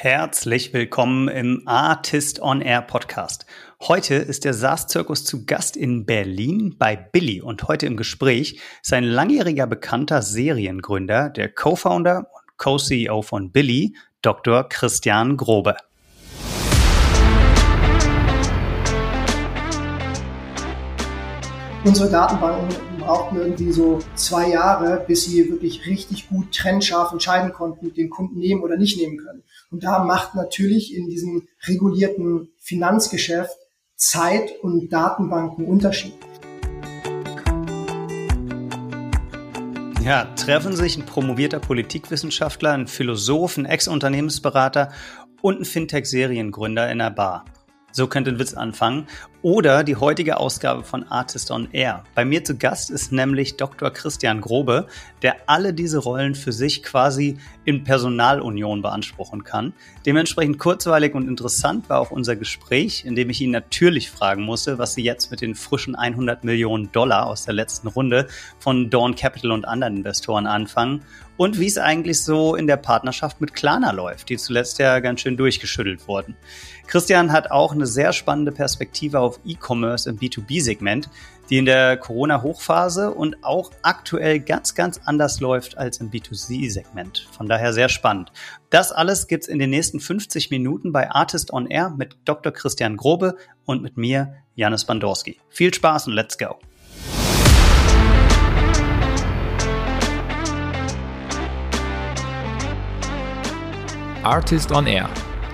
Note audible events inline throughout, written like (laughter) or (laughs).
Herzlich willkommen im Artist on Air Podcast. Heute ist der SaaS-Zirkus zu Gast in Berlin bei Billy und heute im Gespräch sein langjähriger bekannter Seriengründer, der Co-Founder und Co-CEO von Billy, Dr. Christian Grobe. Unsere Datenbanken brauchten irgendwie so zwei Jahre, bis sie wirklich richtig gut trennscharf entscheiden konnten, den Kunden nehmen oder nicht nehmen können. Und da macht natürlich in diesem regulierten Finanzgeschäft Zeit und Datenbanken Unterschied. Ja, treffen sich ein promovierter Politikwissenschaftler, ein Philosoph, ein Ex-Unternehmensberater und ein Fintech-Seriengründer in einer Bar. So könnte ein Witz anfangen. Oder die heutige Ausgabe von Artist on Air. Bei mir zu Gast ist nämlich Dr. Christian Grobe, der alle diese Rollen für sich quasi in Personalunion beanspruchen kann. Dementsprechend kurzweilig und interessant war auch unser Gespräch, in dem ich ihn natürlich fragen musste, was sie jetzt mit den frischen 100 Millionen Dollar aus der letzten Runde von Dawn Capital und anderen Investoren anfangen und wie es eigentlich so in der Partnerschaft mit Klarna läuft, die zuletzt ja ganz schön durchgeschüttelt wurden. Christian hat auch eine sehr spannende Perspektive auf E-Commerce im B2B-Segment, die in der Corona-Hochphase und auch aktuell ganz, ganz anders läuft als im B2C-Segment. Von daher sehr spannend. Das alles gibt's in den nächsten 50 Minuten bei Artist on Air mit Dr. Christian Grobe und mit mir, Janis Bandorski. Viel Spaß und let's go! Artist on Air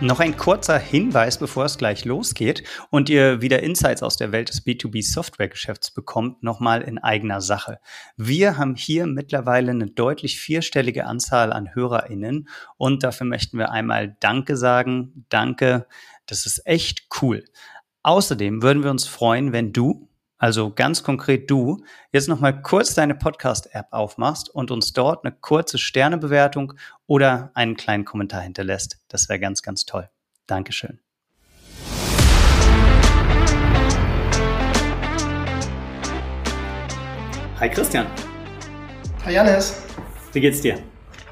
Noch ein kurzer Hinweis, bevor es gleich losgeht und ihr wieder Insights aus der Welt des B2B-Software-Geschäfts bekommt, nochmal in eigener Sache. Wir haben hier mittlerweile eine deutlich vierstellige Anzahl an HörerInnen und dafür möchten wir einmal Danke sagen. Danke, das ist echt cool. Außerdem würden wir uns freuen, wenn du also ganz konkret du, jetzt nochmal kurz deine Podcast-App aufmachst und uns dort eine kurze Sternebewertung oder einen kleinen Kommentar hinterlässt. Das wäre ganz, ganz toll. Dankeschön. Hi Christian. Hi Janis. Wie geht's dir?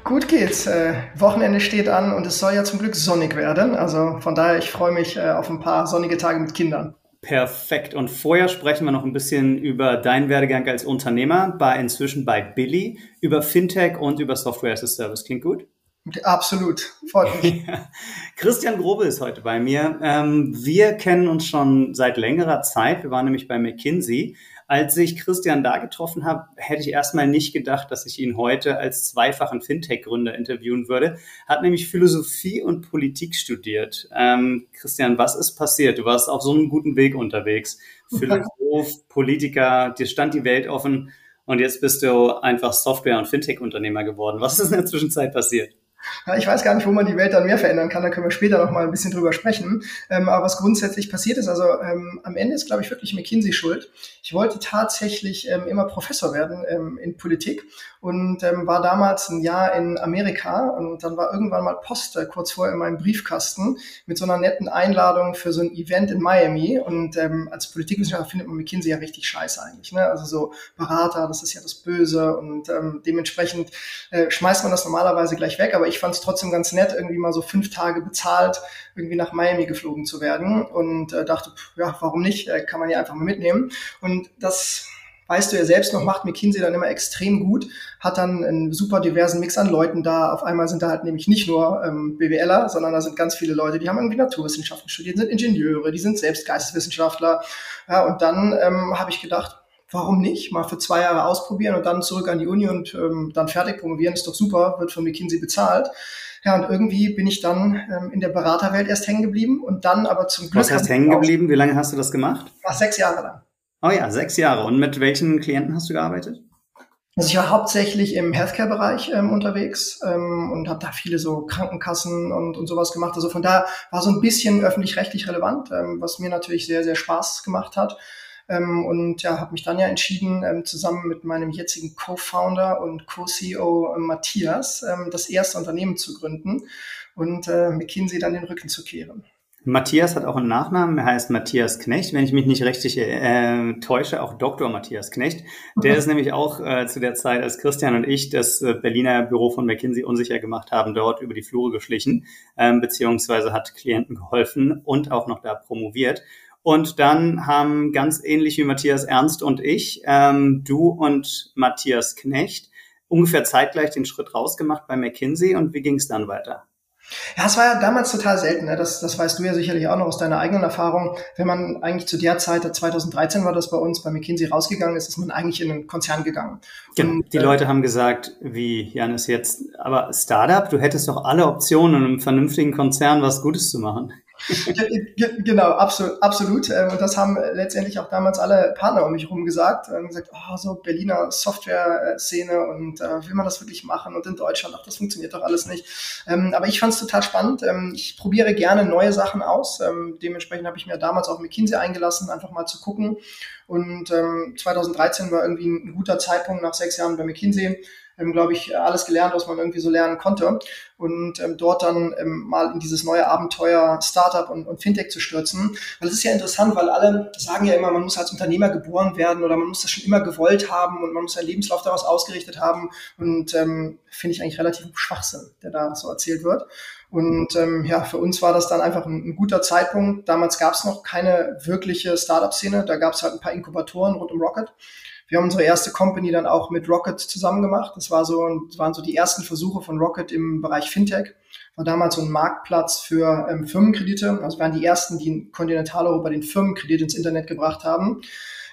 Gut geht's. Äh, Wochenende steht an und es soll ja zum Glück sonnig werden. Also von daher, ich freue mich äh, auf ein paar sonnige Tage mit Kindern. Perfekt. Und vorher sprechen wir noch ein bisschen über deinen Werdegang als Unternehmer, bei inzwischen bei Billy, über Fintech und über Software as a Service. Klingt gut? Absolut, freut mich. (laughs) Christian Grobe ist heute bei mir. Ähm, wir kennen uns schon seit längerer Zeit. Wir waren nämlich bei McKinsey als ich Christian da getroffen habe, hätte ich erstmal nicht gedacht, dass ich ihn heute als zweifachen Fintech-Gründer interviewen würde. Hat nämlich Philosophie und Politik studiert. Ähm, Christian, was ist passiert? Du warst auf so einem guten Weg unterwegs. Philosoph, (laughs) Politiker, dir stand die Welt offen und jetzt bist du einfach Software- und Fintech-Unternehmer geworden. Was ist in der Zwischenzeit passiert? Ich weiß gar nicht, wo man die Welt dann mehr verändern kann, da können wir später noch mal ein bisschen drüber sprechen. Ähm, aber was grundsätzlich passiert ist, also ähm, am Ende ist, glaube ich, wirklich McKinsey schuld. Ich wollte tatsächlich ähm, immer Professor werden ähm, in Politik und ähm, war damals ein Jahr in Amerika und dann war irgendwann mal Post kurz vorher in meinem Briefkasten mit so einer netten Einladung für so ein Event in Miami und ähm, als Politikwissenschaftler findet man McKinsey ja richtig scheiße eigentlich, ne? also so Berater, das ist ja das Böse und ähm, dementsprechend äh, schmeißt man das normalerweise gleich weg, aber ich fand es trotzdem ganz nett, irgendwie mal so fünf Tage bezahlt, irgendwie nach Miami geflogen zu werden und äh, dachte, pff, ja, warum nicht, äh, kann man ja einfach mal mitnehmen und das weißt du ja selbst noch, macht McKinsey dann immer extrem gut, hat dann einen super diversen Mix an Leuten da. Auf einmal sind da halt nämlich nicht nur ähm, BWLer, sondern da sind ganz viele Leute, die haben irgendwie Naturwissenschaften studiert, sind Ingenieure, die sind selbst Geisteswissenschaftler. Ja, und dann ähm, habe ich gedacht, warum nicht? Mal für zwei Jahre ausprobieren und dann zurück an die Uni und ähm, dann fertig promovieren, ist doch super, wird von McKinsey bezahlt. Ja, und irgendwie bin ich dann ähm, in der Beraterwelt erst hängen geblieben und dann aber zum Glück. Was heißt hängen geblieben? Wie lange hast du das gemacht? War sechs Jahre lang. Oh ja, sechs Jahre. Und mit welchen Klienten hast du gearbeitet? Also ich war hauptsächlich im Healthcare-Bereich ähm, unterwegs ähm, und habe da viele so Krankenkassen und, und sowas gemacht. Also von da war so ein bisschen öffentlich-rechtlich relevant, ähm, was mir natürlich sehr, sehr Spaß gemacht hat. ähm, und ja, habe mich dann ja entschieden, ähm, zusammen mit meinem jetzigen Co-Founder und Co-CEO äh, Matthias ähm, das erste Unternehmen zu gründen und äh, McKinsey dann den Rücken zu kehren. Matthias hat auch einen Nachnamen, er heißt Matthias Knecht, wenn ich mich nicht richtig äh, täusche, auch Dr. Matthias Knecht. Der mhm. ist nämlich auch äh, zu der Zeit, als Christian und ich das äh, Berliner Büro von McKinsey unsicher gemacht haben, dort über die Flure geschlichen, ähm, beziehungsweise hat Klienten geholfen und auch noch da promoviert. Und dann haben ganz ähnlich wie Matthias Ernst und ich, ähm, du und Matthias Knecht, ungefähr zeitgleich den Schritt rausgemacht bei McKinsey. Und wie ging es dann weiter? Ja, es war ja damals total selten, ne? das, das weißt du ja sicherlich auch noch aus deiner eigenen Erfahrung. Wenn man eigentlich zu der Zeit, 2013 war das bei uns bei McKinsey rausgegangen ist, ist man eigentlich in einen Konzern gegangen. Genau. Und, die äh, Leute haben gesagt, wie Janis jetzt, aber Startup, du hättest doch alle Optionen, um einem vernünftigen Konzern was Gutes zu machen genau, absolut, absolut. Ähm, und das haben letztendlich auch damals alle Partner um mich herum gesagt. Und gesagt, oh, so Berliner Software-Szene und äh, will man das wirklich machen? Und in Deutschland, ach, das funktioniert doch alles nicht. Ähm, aber ich fand es total spannend. Ähm, ich probiere gerne neue Sachen aus. Ähm, dementsprechend habe ich mir damals auch McKinsey eingelassen, einfach mal zu gucken. Und ähm, 2013 war irgendwie ein guter Zeitpunkt nach sechs Jahren bei McKinsey ähm, glaube ich, alles gelernt, was man irgendwie so lernen konnte. Und ähm, dort dann ähm, mal in dieses neue Abenteuer Startup und, und Fintech zu stürzen. Weil es ist ja interessant, weil alle sagen ja immer, man muss als Unternehmer geboren werden oder man muss das schon immer gewollt haben und man muss seinen Lebenslauf daraus ausgerichtet haben. Und ähm, finde ich eigentlich relativ Schwachsinn, der da so erzählt wird. Und ähm, ja, für uns war das dann einfach ein, ein guter Zeitpunkt. Damals gab es noch keine wirkliche Startup-Szene. Da gab es halt ein paar Inkubatoren rund um Rocket. Wir haben unsere erste Company dann auch mit Rocket zusammen gemacht. Das, war so, das waren so die ersten Versuche von Rocket im Bereich Fintech. War damals so ein Marktplatz für ähm, Firmenkredite. Also waren die ersten, die in Kontinentaleuropa den Firmenkredit ins Internet gebracht haben.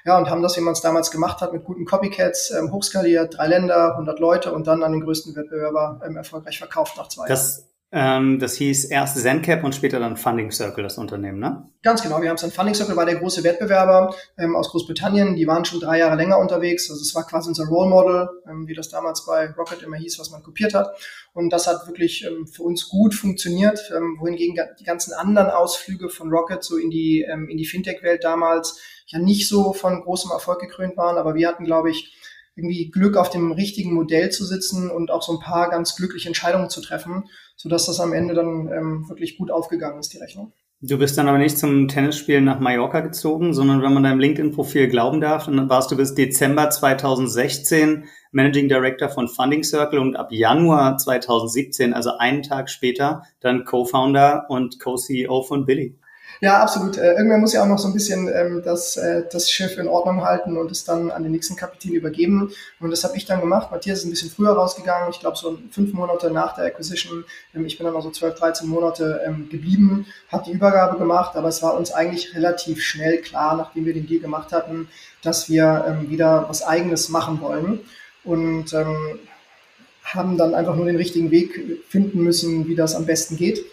Ja, und haben das, wie man es damals gemacht hat, mit guten Copycats ähm, hochskaliert, drei Länder, 100 Leute und dann an den größten Wettbewerber ähm, erfolgreich verkauft nach zwei das Jahren. Ähm, das hieß erst ZenCap und später dann Funding Circle, das Unternehmen, ne? Ganz genau. Wir haben es dann Funding Circle, war der große Wettbewerber ähm, aus Großbritannien. Die waren schon drei Jahre länger unterwegs. Also es war quasi unser Role Model, ähm, wie das damals bei Rocket immer hieß, was man kopiert hat. Und das hat wirklich ähm, für uns gut funktioniert, ähm, wohingegen die ganzen anderen Ausflüge von Rocket so in die, ähm, in die Fintech-Welt damals ja nicht so von großem Erfolg gekrönt waren. Aber wir hatten, glaube ich, irgendwie Glück auf dem richtigen Modell zu sitzen und auch so ein paar ganz glückliche Entscheidungen zu treffen, sodass das am Ende dann ähm, wirklich gut aufgegangen ist, die Rechnung. Du bist dann aber nicht zum Tennisspielen nach Mallorca gezogen, sondern wenn man deinem LinkedIn-Profil glauben darf, dann warst du bis Dezember 2016 Managing Director von Funding Circle und ab Januar 2017, also einen Tag später, dann Co-Founder und Co-CEO von Billy. Ja, absolut. Äh, irgendwann muss ja auch noch so ein bisschen ähm, das, äh, das Schiff in Ordnung halten und es dann an den nächsten Kapitän übergeben. Und das habe ich dann gemacht. Matthias ist ein bisschen früher rausgegangen. Ich glaube, so fünf Monate nach der Acquisition. Ähm, ich bin dann noch so 12, 13 Monate ähm, geblieben, habe die Übergabe gemacht. Aber es war uns eigentlich relativ schnell klar, nachdem wir den Deal gemacht hatten, dass wir ähm, wieder was Eigenes machen wollen. Und ähm, haben dann einfach nur den richtigen Weg finden müssen, wie das am besten geht.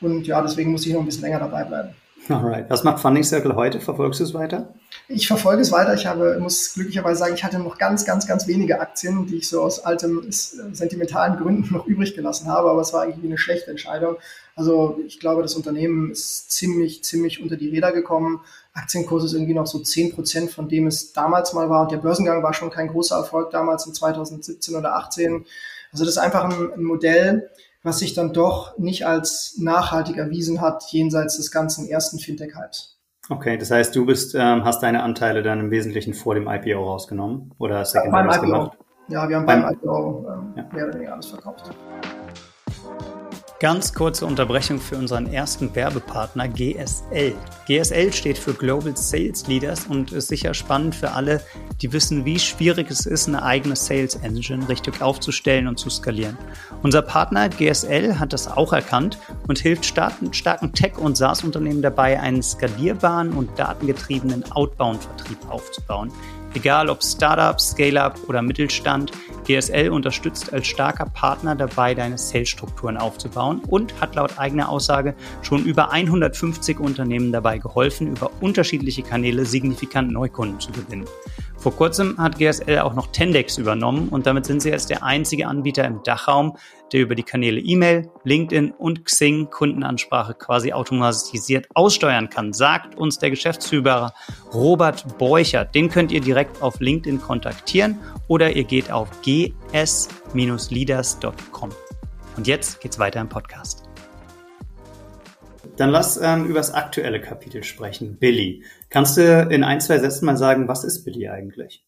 Und ja, deswegen muss ich noch ein bisschen länger dabei bleiben. Alright. Was macht Funding Circle heute? Verfolgst du es weiter? Ich verfolge es weiter. Ich habe, muss glücklicherweise sagen, ich hatte noch ganz, ganz, ganz wenige Aktien, die ich so aus altem sentimentalen Gründen noch übrig gelassen habe, aber es war eigentlich eine schlechte Entscheidung. Also ich glaube, das Unternehmen ist ziemlich, ziemlich unter die Räder gekommen. Aktienkurs ist irgendwie noch so 10 Prozent von dem es damals mal war. Und der Börsengang war schon kein großer Erfolg damals in 2017 oder 2018. Also das ist einfach ein, ein Modell, was sich dann doch nicht als nachhaltig erwiesen hat, jenseits des ganzen ersten Fintech-Hypes. Okay, das heißt, du bist, ähm, hast deine Anteile dann im Wesentlichen vor dem IPO rausgenommen oder Secondaries ja, gemacht? Ja, wir haben beim, beim IPO ähm, ja. mehr oder weniger alles verkauft. Ganz kurze Unterbrechung für unseren ersten Werbepartner GSL. GSL steht für Global Sales Leaders und ist sicher spannend für alle, die wissen, wie schwierig es ist, eine eigene Sales Engine richtig aufzustellen und zu skalieren. Unser Partner GSL hat das auch erkannt und hilft starken, Tech- und SaaS-Unternehmen dabei, einen skalierbaren und datengetriebenen Outbound-Vertrieb aufzubauen Egal ob Startup, Scale-up oder Mittelstand, GSL unterstützt als starker Partner dabei, deine Sales-Strukturen aufzubauen und hat laut eigener Aussage schon über 150 Unternehmen dabei geholfen, über unterschiedliche Kanäle signifikant Neukunden zu gewinnen. Vor kurzem hat GSL auch noch Tendex übernommen und damit sind sie jetzt der einzige Anbieter im Dachraum, der über die Kanäle E-Mail, LinkedIn und Xing Kundenansprache quasi automatisiert aussteuern kann, sagt uns der Geschäftsführer Robert Borchert. Den könnt ihr direkt auf LinkedIn kontaktieren oder ihr geht auf gs-leaders.com. Und jetzt geht's weiter im Podcast. Dann lass ähm, über das aktuelle Kapitel sprechen. Billy. Kannst du in ein, zwei Sätzen mal sagen, was ist Billy eigentlich?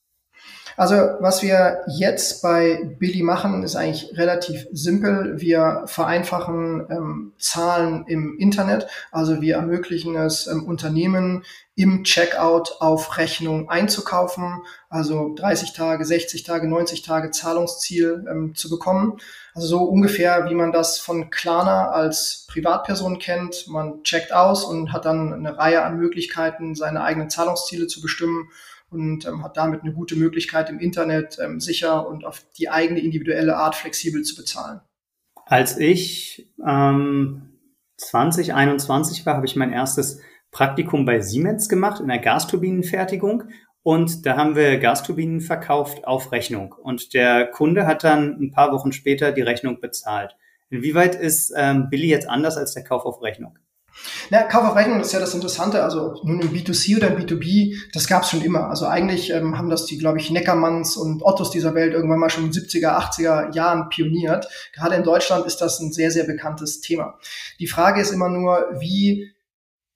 Also was wir jetzt bei Billy machen, ist eigentlich relativ simpel. Wir vereinfachen ähm, Zahlen im Internet. Also wir ermöglichen es ähm, Unternehmen im Checkout auf Rechnung einzukaufen. Also 30 Tage, 60 Tage, 90 Tage Zahlungsziel ähm, zu bekommen. Also so ungefähr, wie man das von Klarna als Privatperson kennt. Man checkt aus und hat dann eine Reihe an Möglichkeiten, seine eigenen Zahlungsziele zu bestimmen und ähm, hat damit eine gute Möglichkeit im Internet ähm, sicher und auf die eigene individuelle Art flexibel zu bezahlen. Als ich ähm, 2021 war, habe ich mein erstes Praktikum bei Siemens gemacht in der Gasturbinenfertigung und da haben wir Gasturbinen verkauft auf Rechnung und der Kunde hat dann ein paar Wochen später die Rechnung bezahlt. Inwieweit ist ähm, Billy jetzt anders als der Kauf auf Rechnung? Na, Kauf auf Rechnung ist ja das Interessante, also nun im B2C oder im B2B, das gab es schon immer. Also eigentlich ähm, haben das die, glaube ich, Neckermanns und Ottos dieser Welt irgendwann mal schon in 70er, 80er Jahren pioniert. Gerade in Deutschland ist das ein sehr, sehr bekanntes Thema. Die Frage ist immer nur, wie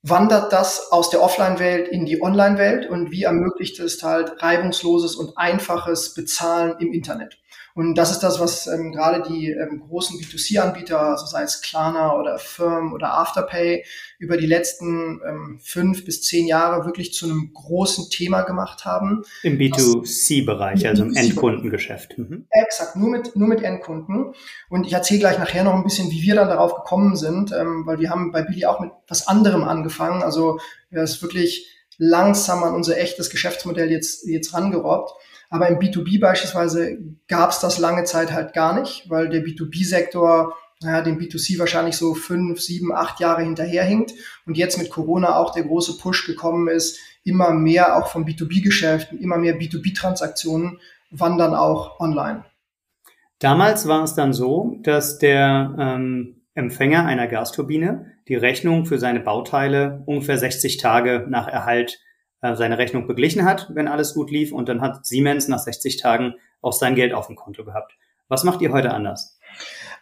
wandert das aus der Offline-Welt in die Online-Welt und wie ermöglicht es halt reibungsloses und einfaches Bezahlen im Internet? Und das ist das, was ähm, gerade die ähm, großen B2C-Anbieter, also sei es Klarna oder Firm oder Afterpay, über die letzten ähm, fünf bis zehn Jahre wirklich zu einem großen Thema gemacht haben. Im B2C-Bereich, also im Endkundengeschäft. Mhm. Exakt, nur mit, nur mit Endkunden. Und ich erzähle gleich nachher noch ein bisschen, wie wir dann darauf gekommen sind, ähm, weil wir haben bei Billy auch mit was anderem angefangen. Also wir ist wirklich langsam an unser echtes Geschäftsmodell jetzt, jetzt rangerobbt. Aber im B2B beispielsweise gab es das lange Zeit halt gar nicht, weil der B2B-Sektor naja, dem B2C wahrscheinlich so fünf, sieben, acht Jahre hinterherhinkt und jetzt mit Corona auch der große Push gekommen ist, immer mehr auch von B2B-Geschäften, immer mehr B2B-Transaktionen wandern auch online. Damals war es dann so, dass der ähm, Empfänger einer Gasturbine die Rechnung für seine Bauteile ungefähr 60 Tage nach Erhalt äh, seine Rechnung beglichen hat, wenn alles gut lief. Und dann hat Siemens nach 60 Tagen auch sein Geld auf dem Konto gehabt. Was macht ihr heute anders?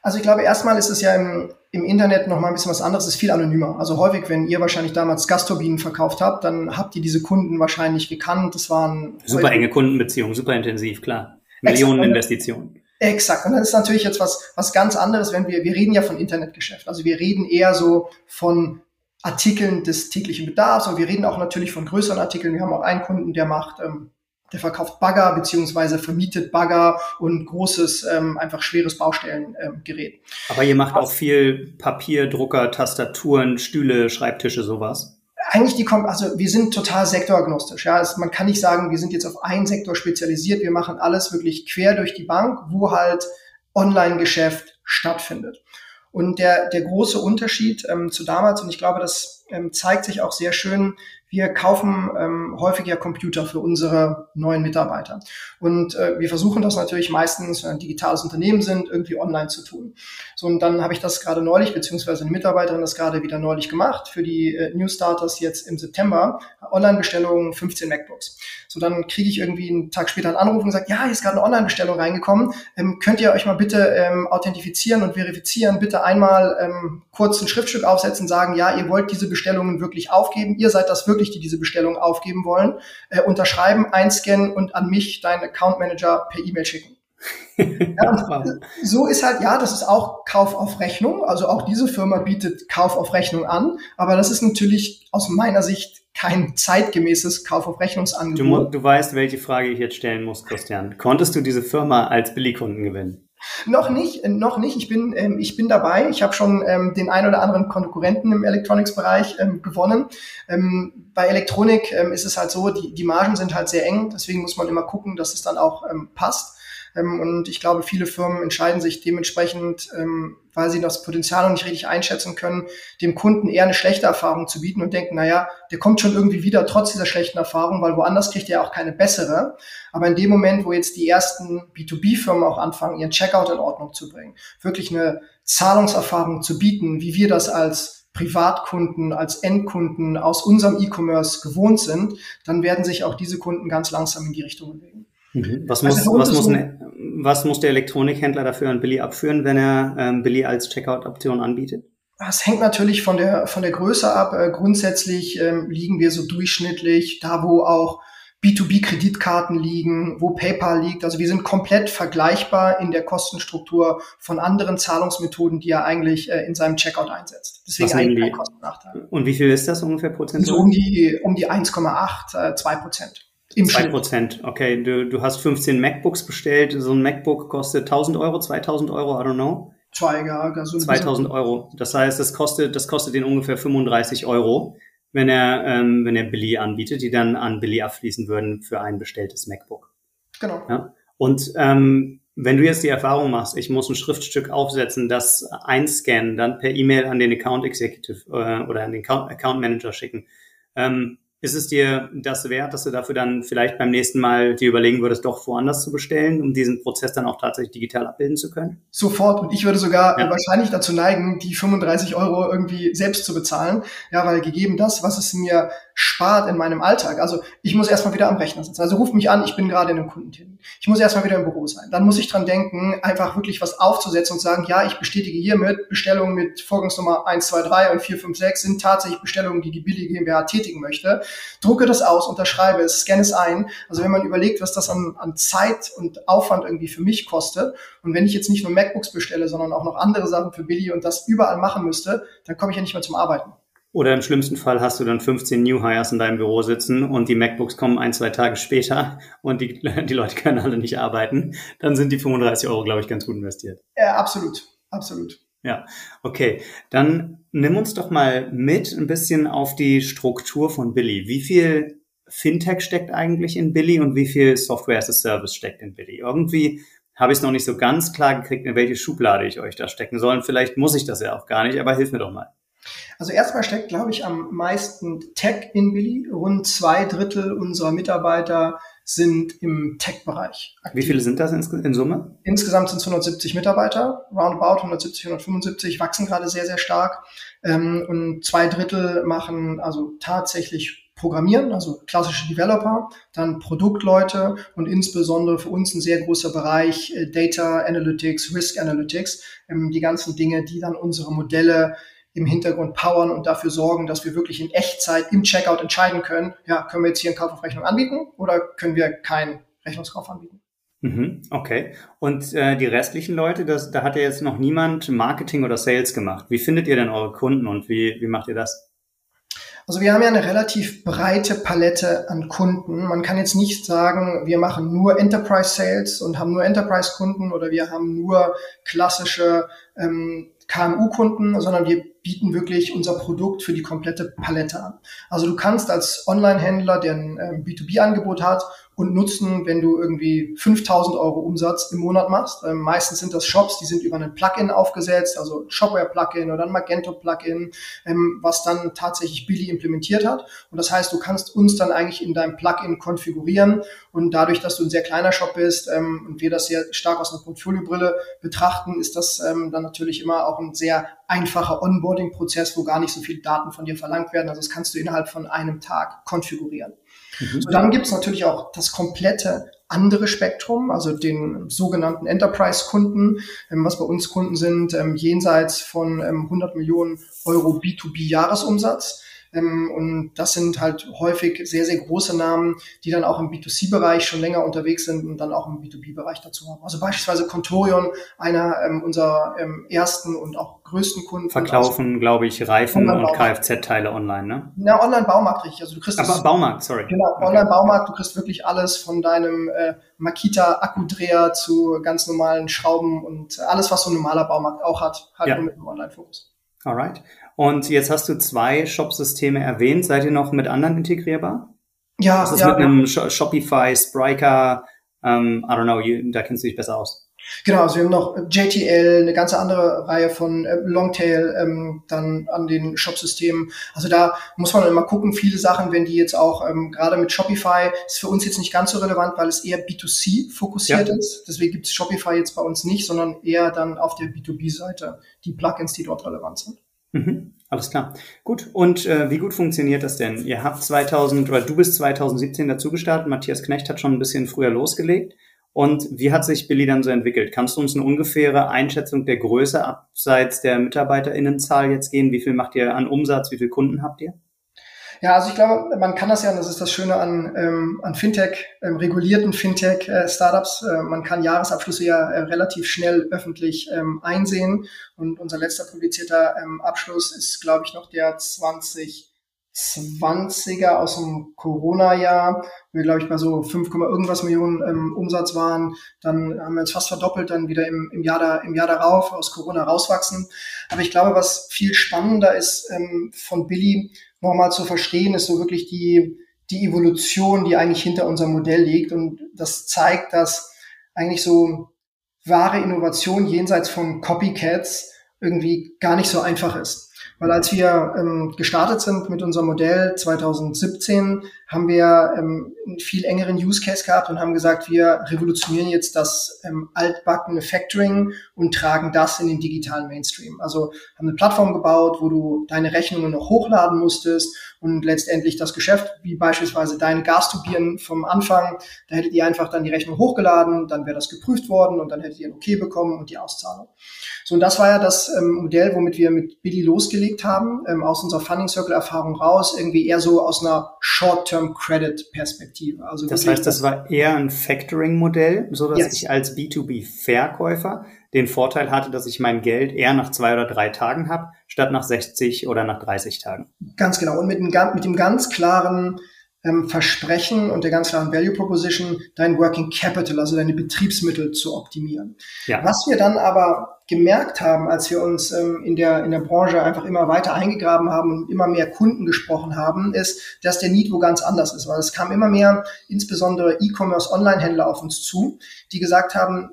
Also ich glaube, erstmal ist es ja im, im Internet noch mal ein bisschen was anderes, es ist viel anonymer. Also häufig, wenn ihr wahrscheinlich damals Gasturbinen verkauft habt, dann habt ihr diese Kunden wahrscheinlich gekannt. Das waren super enge Kundenbeziehungen, super intensiv, klar. Millionen Investitionen. Exakt. Und dann ist natürlich jetzt was, was ganz anderes, wenn wir, wir reden ja von Internetgeschäft. Also wir reden eher so von Artikeln des täglichen Bedarfs. Und wir reden auch natürlich von größeren Artikeln. Wir haben auch einen Kunden, der macht, ähm, der verkauft Bagger beziehungsweise vermietet Bagger und großes, ähm, einfach schweres Baustellengerät. Ähm, Aber ihr macht auch viel Papier, Drucker, Tastaturen, Stühle, Schreibtische, sowas. Eigentlich die kommt, also wir sind total sektoragnostisch. Ja, also man kann nicht sagen, wir sind jetzt auf einen Sektor spezialisiert. Wir machen alles wirklich quer durch die Bank, wo halt Online-Geschäft stattfindet. Und der, der große Unterschied ähm, zu damals, und ich glaube, das ähm, zeigt sich auch sehr schön wir kaufen ähm, häufig ja Computer für unsere neuen Mitarbeiter. Und äh, wir versuchen das natürlich meistens, wenn wir ein digitales Unternehmen sind, irgendwie online zu tun. So, und dann habe ich das gerade neulich, beziehungsweise eine Mitarbeiterin das gerade wieder neulich gemacht für die äh, New Starters jetzt im September. Online-Bestellungen 15 MacBooks. So, dann kriege ich irgendwie einen Tag später einen Anruf und sage, ja, hier ist gerade eine Online-Bestellung reingekommen. Ähm, könnt ihr euch mal bitte ähm, authentifizieren und verifizieren? Bitte einmal ähm, kurz ein Schriftstück aufsetzen, sagen, ja, ihr wollt diese Bestellungen wirklich aufgeben. Ihr seid das wirklich wirklich, die diese Bestellung aufgeben wollen, äh, unterschreiben, einscannen und an mich, deinen Account Manager, per E-Mail schicken. (laughs) ja, so ist halt, ja, das ist auch Kauf auf Rechnung. Also auch diese Firma bietet Kauf auf Rechnung an. Aber das ist natürlich aus meiner Sicht kein zeitgemäßes Kauf auf Rechnungsangebot. Du, du weißt, welche Frage ich jetzt stellen muss, Christian. Konntest du diese Firma als Billigkunden gewinnen? Noch nicht, äh, noch nicht. Ich bin, ähm, ich bin dabei. Ich habe schon ähm, den ein oder anderen Konkurrenten im Electronics-Bereich ähm, gewonnen. Ähm, bei Elektronik ähm, ist es halt so, die, die Margen sind halt sehr eng. Deswegen muss man immer gucken, dass es dann auch ähm, passt. Ähm, und ich glaube, viele Firmen entscheiden sich dementsprechend, ähm, weil sie das Potenzial noch nicht richtig einschätzen können, dem Kunden eher eine schlechte Erfahrung zu bieten und denken, naja, der kommt schon irgendwie wieder trotz dieser schlechten Erfahrung, weil woanders kriegt er auch keine bessere. Aber in dem Moment, wo jetzt die ersten B2B-Firmen auch anfangen, ihren Checkout in Ordnung zu bringen, wirklich eine Zahlungserfahrung zu bieten, wie wir das als Privatkunden, als Endkunden aus unserem E-Commerce gewohnt sind, dann werden sich auch diese Kunden ganz langsam in die Richtung bewegen. Mhm. Was, muss, also was, muss ein, was muss der Elektronikhändler dafür an Billy abführen, wenn er ähm, Billy als Checkout-Option anbietet? Das hängt natürlich von der, von der Größe ab. Äh, grundsätzlich ähm, liegen wir so durchschnittlich da, wo auch B2B-Kreditkarten liegen, wo PayPal liegt. Also wir sind komplett vergleichbar in der Kostenstruktur von anderen Zahlungsmethoden, die er eigentlich äh, in seinem Checkout einsetzt. Deswegen eigentlich kein Kostennachteil. Und wie viel ist das ungefähr prozentual? So um die, um die 1,8, äh, 2 Prozent. Im 2 Prozent, okay. Du, du hast 15 MacBooks bestellt. So ein MacBook kostet 1000 Euro, 2000 Euro, I don't know. Zwei, ja, so 2000 Euro. Das heißt, das kostet, das kostet den ungefähr 35 Euro wenn er, ähm, wenn er Billy anbietet, die dann an Billy abfließen würden für ein bestelltes MacBook. Genau. Ja? Und ähm, wenn du jetzt die Erfahrung machst, ich muss ein Schriftstück aufsetzen, das einscannen, dann per E-Mail an den Account Executive äh, oder an den Account Manager schicken, ähm, ist es dir das wert, dass du dafür dann vielleicht beim nächsten Mal dir überlegen würdest, doch woanders zu bestellen, um diesen Prozess dann auch tatsächlich digital abbilden zu können? Sofort. Und ich würde sogar ja. wahrscheinlich dazu neigen, die 35 Euro irgendwie selbst zu bezahlen. Ja, weil gegeben das, was es mir spart in meinem Alltag. Also ich muss erstmal wieder am Rechner sitzen. Also ruf mich an, ich bin gerade in einem Kundentermin. Ich muss erstmal wieder im Büro sein. Dann muss ich dran denken, einfach wirklich was aufzusetzen und sagen, ja, ich bestätige hiermit Bestellungen mit Vorgangsnummer 1, 2, 3 und 4, 5, 6 sind tatsächlich Bestellungen, die die Billy GmbH tätigen möchte. Drucke das aus, unterschreibe es, scanne es ein. Also wenn man überlegt, was das an, an Zeit und Aufwand irgendwie für mich kostet und wenn ich jetzt nicht nur MacBooks bestelle, sondern auch noch andere Sachen für Billy und das überall machen müsste, dann komme ich ja nicht mehr zum Arbeiten. Oder im schlimmsten Fall hast du dann 15 New Hires in deinem Büro sitzen und die MacBooks kommen ein, zwei Tage später (laughs) und die, die Leute können alle nicht arbeiten. Dann sind die 35 Euro, glaube ich, ganz gut investiert. Ja, absolut. Absolut. Ja, okay. Dann nimm uns doch mal mit ein bisschen auf die Struktur von Billy. Wie viel Fintech steckt eigentlich in Billy und wie viel Software as a Service steckt in Billy? Irgendwie habe ich es noch nicht so ganz klar gekriegt, in welche Schublade ich euch da stecken soll. Vielleicht muss ich das ja auch gar nicht, aber hilf mir doch mal. Also erstmal steckt, glaube ich, am meisten Tech in Billy. Rund zwei Drittel unserer Mitarbeiter sind im Tech-Bereich. Wie viele sind das in Summe? Insgesamt sind es 170 Mitarbeiter, roundabout 170, 175, wachsen gerade sehr, sehr stark. Ähm, und zwei Drittel machen also tatsächlich Programmieren, also klassische Developer, dann Produktleute und insbesondere für uns ein sehr großer Bereich äh, Data Analytics, Risk Analytics, ähm, die ganzen Dinge, die dann unsere Modelle im Hintergrund powern und dafür sorgen, dass wir wirklich in Echtzeit im Checkout entscheiden können, ja, können wir jetzt hier einen Kauf auf Rechnung anbieten oder können wir keinen Rechnungskauf anbieten. Mhm, okay. Und äh, die restlichen Leute, das, da hat ja jetzt noch niemand Marketing oder Sales gemacht. Wie findet ihr denn eure Kunden und wie, wie macht ihr das? Also wir haben ja eine relativ breite Palette an Kunden. Man kann jetzt nicht sagen, wir machen nur Enterprise Sales und haben nur Enterprise Kunden oder wir haben nur klassische ähm, KMU-Kunden, sondern wir bieten wirklich unser Produkt für die komplette Palette an. Also du kannst als Online-Händler, der ein ähm, B2B-Angebot hat, und nutzen, wenn du irgendwie 5000 Euro Umsatz im Monat machst. Ähm, meistens sind das Shops, die sind über ein Plugin aufgesetzt, also Shopware-Plugin oder ein Magento-Plugin, ähm, was dann tatsächlich Billy implementiert hat. Und das heißt, du kannst uns dann eigentlich in deinem Plugin konfigurieren und dadurch, dass du ein sehr kleiner Shop bist ähm, und wir das sehr stark aus einer Portfoliobrille betrachten, ist das ähm, dann natürlich immer auch ein sehr einfacher Onboarding-Prozess, wo gar nicht so viele Daten von dir verlangt werden. Also das kannst du innerhalb von einem Tag konfigurieren. Mhm. So, dann gibt es natürlich auch das komplette andere Spektrum, also den sogenannten Enterprise-Kunden, ähm, was bei uns Kunden sind, ähm, jenseits von ähm, 100 Millionen Euro B2B-Jahresumsatz. Ähm, und das sind halt häufig sehr, sehr große Namen, die dann auch im B2C-Bereich schon länger unterwegs sind und dann auch im B2B-Bereich dazu haben. Also beispielsweise Contorion, einer ähm, unserer ähm, ersten und auch größten Kunden. Verkaufen, glaube ich, Reifen und Kfz-Teile online, ne? Ja, Online-Baumarkt richtig. Also du kriegst Aber Baumarkt, sorry. Genau. Online-Baumarkt, du kriegst wirklich alles von deinem äh, Makita-Akkudreher zu ganz normalen Schrauben und alles, was so ein normaler Baumarkt auch hat, halt ja. nur mit einem Online-Fokus. Alright. Und jetzt hast du zwei Shop-Systeme erwähnt. Seid ihr noch mit anderen integrierbar? Ja, ist das ja, mit einem Shopify, Spryker, Ähm, I don't know, you, da kennst du dich besser aus. Genau, also wir haben noch JTL, eine ganze andere Reihe von äh, Longtail ähm, dann an den Shop-Systemen. Also da muss man immer gucken, viele Sachen, wenn die jetzt auch ähm, gerade mit Shopify, ist für uns jetzt nicht ganz so relevant, weil es eher B2C fokussiert ja. ist. Deswegen gibt es Shopify jetzt bei uns nicht, sondern eher dann auf der B2B-Seite die Plugins, die dort relevant sind. Mhm. Alles klar. Gut. Und äh, wie gut funktioniert das denn? Ihr habt 2000 oder du bist 2017 dazu gestartet. Matthias Knecht hat schon ein bisschen früher losgelegt. Und wie hat sich Billy dann so entwickelt? Kannst du uns eine ungefähre Einschätzung der Größe abseits der MitarbeiterInnenzahl jetzt gehen? Wie viel macht ihr an Umsatz? Wie viele Kunden habt ihr? Ja, also ich glaube, man kann das ja, und das ist das Schöne an, ähm, an Fintech, ähm, regulierten Fintech-Startups. Äh, äh, man kann Jahresabschlüsse ja äh, relativ schnell öffentlich ähm, einsehen. Und unser letzter publizierter ähm, Abschluss ist, glaube ich, noch der 20 20er aus dem Corona-Jahr, wo wir, glaube ich, bei so 5, irgendwas Millionen ähm, Umsatz waren. Dann haben wir uns fast verdoppelt, dann wieder im, im, Jahr, da, im Jahr darauf aus Corona rauswachsen. Aber ich glaube, was viel spannender ist ähm, von Billy nochmal zu verstehen, ist so wirklich die, die Evolution, die eigentlich hinter unserem Modell liegt. Und das zeigt, dass eigentlich so wahre Innovation jenseits von Copycats irgendwie gar nicht so einfach ist. Weil als wir ähm, gestartet sind mit unserem Modell 2017, haben wir ähm, einen viel engeren Use Case gehabt und haben gesagt, wir revolutionieren jetzt das ähm, altbackene Factoring und tragen das in den digitalen Mainstream. Also haben eine Plattform gebaut, wo du deine Rechnungen noch hochladen musstest und letztendlich das Geschäft, wie beispielsweise deine Gasturbinen vom Anfang, da hättet ihr einfach dann die Rechnung hochgeladen, dann wäre das geprüft worden und dann hättet ihr ein Okay bekommen und die Auszahlung. So, und das war ja das ähm, Modell, womit wir mit Billy losgelegt haben, ähm, aus unserer Funding Circle Erfahrung raus, irgendwie eher so aus einer Short-Term Credit Perspektive. Also das heißt, das war eher ein Factoring Modell, so dass yes. ich als B2B Verkäufer den Vorteil hatte, dass ich mein Geld eher nach zwei oder drei Tagen habe, statt nach 60 oder nach 30 Tagen. Ganz genau. Und mit dem, mit dem ganz klaren ähm, Versprechen und der ganz klaren Value Proposition, dein Working Capital, also deine Betriebsmittel zu optimieren. Ja. Was wir dann aber gemerkt haben, als wir uns ähm, in, der, in der Branche einfach immer weiter eingegraben haben und immer mehr Kunden gesprochen haben, ist, dass der Need wo ganz anders ist, weil es kam immer mehr, insbesondere E-Commerce Online-Händler auf uns zu, die gesagt haben,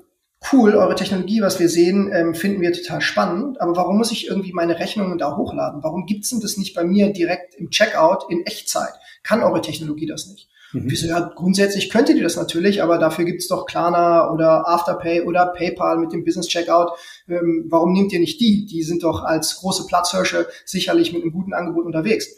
cool, eure Technologie, was wir sehen, ähm, finden wir total spannend, aber warum muss ich irgendwie meine Rechnungen da hochladen? Warum gibt's denn das nicht bei mir direkt im Checkout in Echtzeit? Kann eure Technologie das nicht? Mhm. Wieso, ja, grundsätzlich könntet ihr das natürlich, aber dafür gibt's doch Klarna oder Afterpay oder PayPal mit dem Business Checkout. Ähm, warum nehmt ihr nicht die? Die sind doch als große Platzhirsche sicherlich mit einem guten Angebot unterwegs.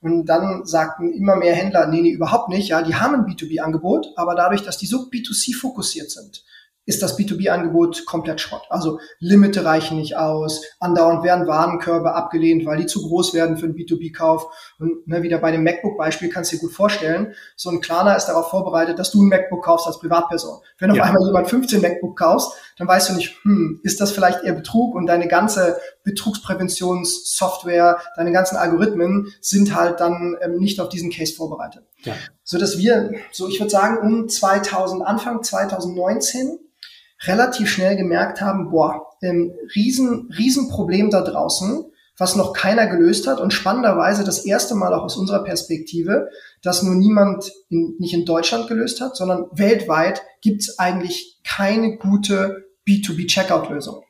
Und dann sagten immer mehr Händler, nee, nee, überhaupt nicht. Ja, die haben ein B2B-Angebot, aber dadurch, dass die so B2C fokussiert sind, ist das B2B-Angebot komplett Schrott. Also Limite reichen nicht aus, andauernd werden Warenkörbe abgelehnt, weil die zu groß werden für einen B2B-Kauf. Und ne, wieder bei dem MacBook-Beispiel kannst du dir gut vorstellen, so ein Klarner ist darauf vorbereitet, dass du ein MacBook kaufst als Privatperson. Wenn auf ja. einmal jemand 15 MacBook kaufst, dann weißt du nicht, hm, ist das vielleicht eher Betrug und deine ganze Betrugspräventionssoftware, deine ganzen Algorithmen sind halt dann ähm, nicht auf diesen Case vorbereitet. Ja. So dass wir, so ich würde sagen, um 2000, Anfang 2019 relativ schnell gemerkt haben, boah, ähm, riesen, riesen Problem da draußen, was noch keiner gelöst hat und spannenderweise das erste Mal auch aus unserer Perspektive, dass nur niemand in, nicht in Deutschland gelöst hat, sondern weltweit gibt es eigentlich keine gute B2B-Checkout-Lösung.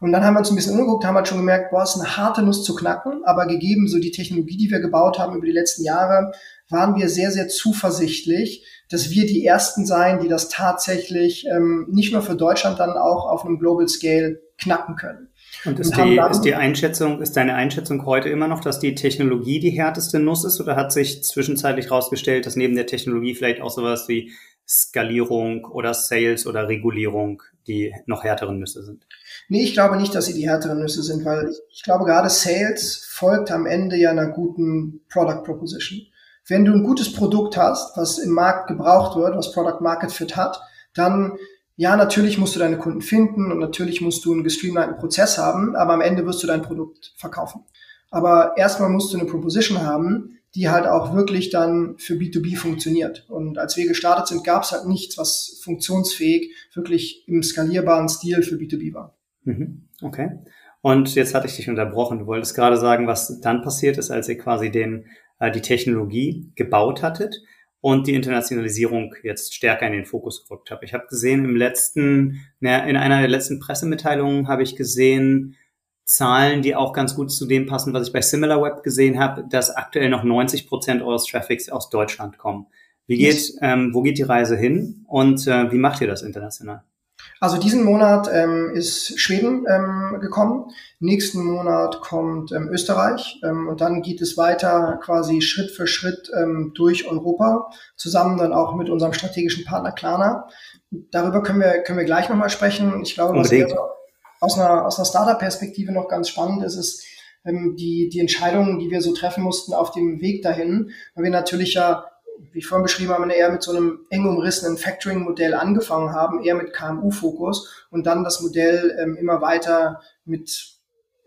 Und dann haben wir uns ein bisschen umgeguckt, haben halt schon gemerkt, boah, ist eine harte Nuss zu knacken, aber gegeben so die Technologie, die wir gebaut haben über die letzten Jahre, waren wir sehr, sehr zuversichtlich, dass wir die Ersten sein, die das tatsächlich ähm, nicht nur für Deutschland dann auch auf einem Global Scale knacken können. Und ist, und die, ist die Einschätzung, ist deine Einschätzung heute immer noch, dass die Technologie die härteste Nuss ist oder hat sich zwischenzeitlich herausgestellt, dass neben der Technologie vielleicht auch sowas wie Skalierung oder Sales oder Regulierung die noch härteren Nüsse sind? Nee, ich glaube nicht, dass sie die härteren Nüsse sind, weil ich glaube gerade Sales folgt am Ende ja einer guten Product Proposition. Wenn du ein gutes Produkt hast, was im Markt gebraucht wird, was Product Market Fit hat, dann ja, natürlich musst du deine Kunden finden und natürlich musst du einen gestreamlinten Prozess haben, aber am Ende wirst du dein Produkt verkaufen. Aber erstmal musst du eine Proposition haben, die halt auch wirklich dann für B2B funktioniert. Und als wir gestartet sind, gab es halt nichts, was funktionsfähig wirklich im skalierbaren Stil für B2B war. Mhm. Okay. Und jetzt hatte ich dich unterbrochen. Du wolltest gerade sagen, was dann passiert ist, als ihr quasi den äh, die Technologie gebaut hattet. und die Internationalisierung jetzt stärker in den Fokus gerückt habe. Ich habe gesehen im letzten, in einer der letzten Pressemitteilungen habe ich gesehen, Zahlen, die auch ganz gut zu dem passen, was ich bei SimilarWeb gesehen habe, dass aktuell noch 90 Prozent eures Traffics aus Deutschland kommen. Wie geht, ähm, wo geht die Reise hin und äh, wie macht ihr das international? Also diesen Monat ähm, ist Schweden ähm, gekommen, nächsten Monat kommt ähm, Österreich ähm, und dann geht es weiter quasi Schritt für Schritt ähm, durch Europa, zusammen dann auch mit unserem strategischen Partner Klarna. Darüber können wir, können wir gleich nochmal sprechen. Ich glaube, was aus einer, aus einer Startup-Perspektive noch ganz spannend ist, ist ähm, die, die Entscheidungen, die wir so treffen mussten auf dem Weg dahin, weil wir natürlich ja wie ich vorhin beschrieben habe, eher mit so einem eng umrissenen Factoring-Modell angefangen haben, eher mit KMU-Fokus und dann das Modell ähm, immer weiter mit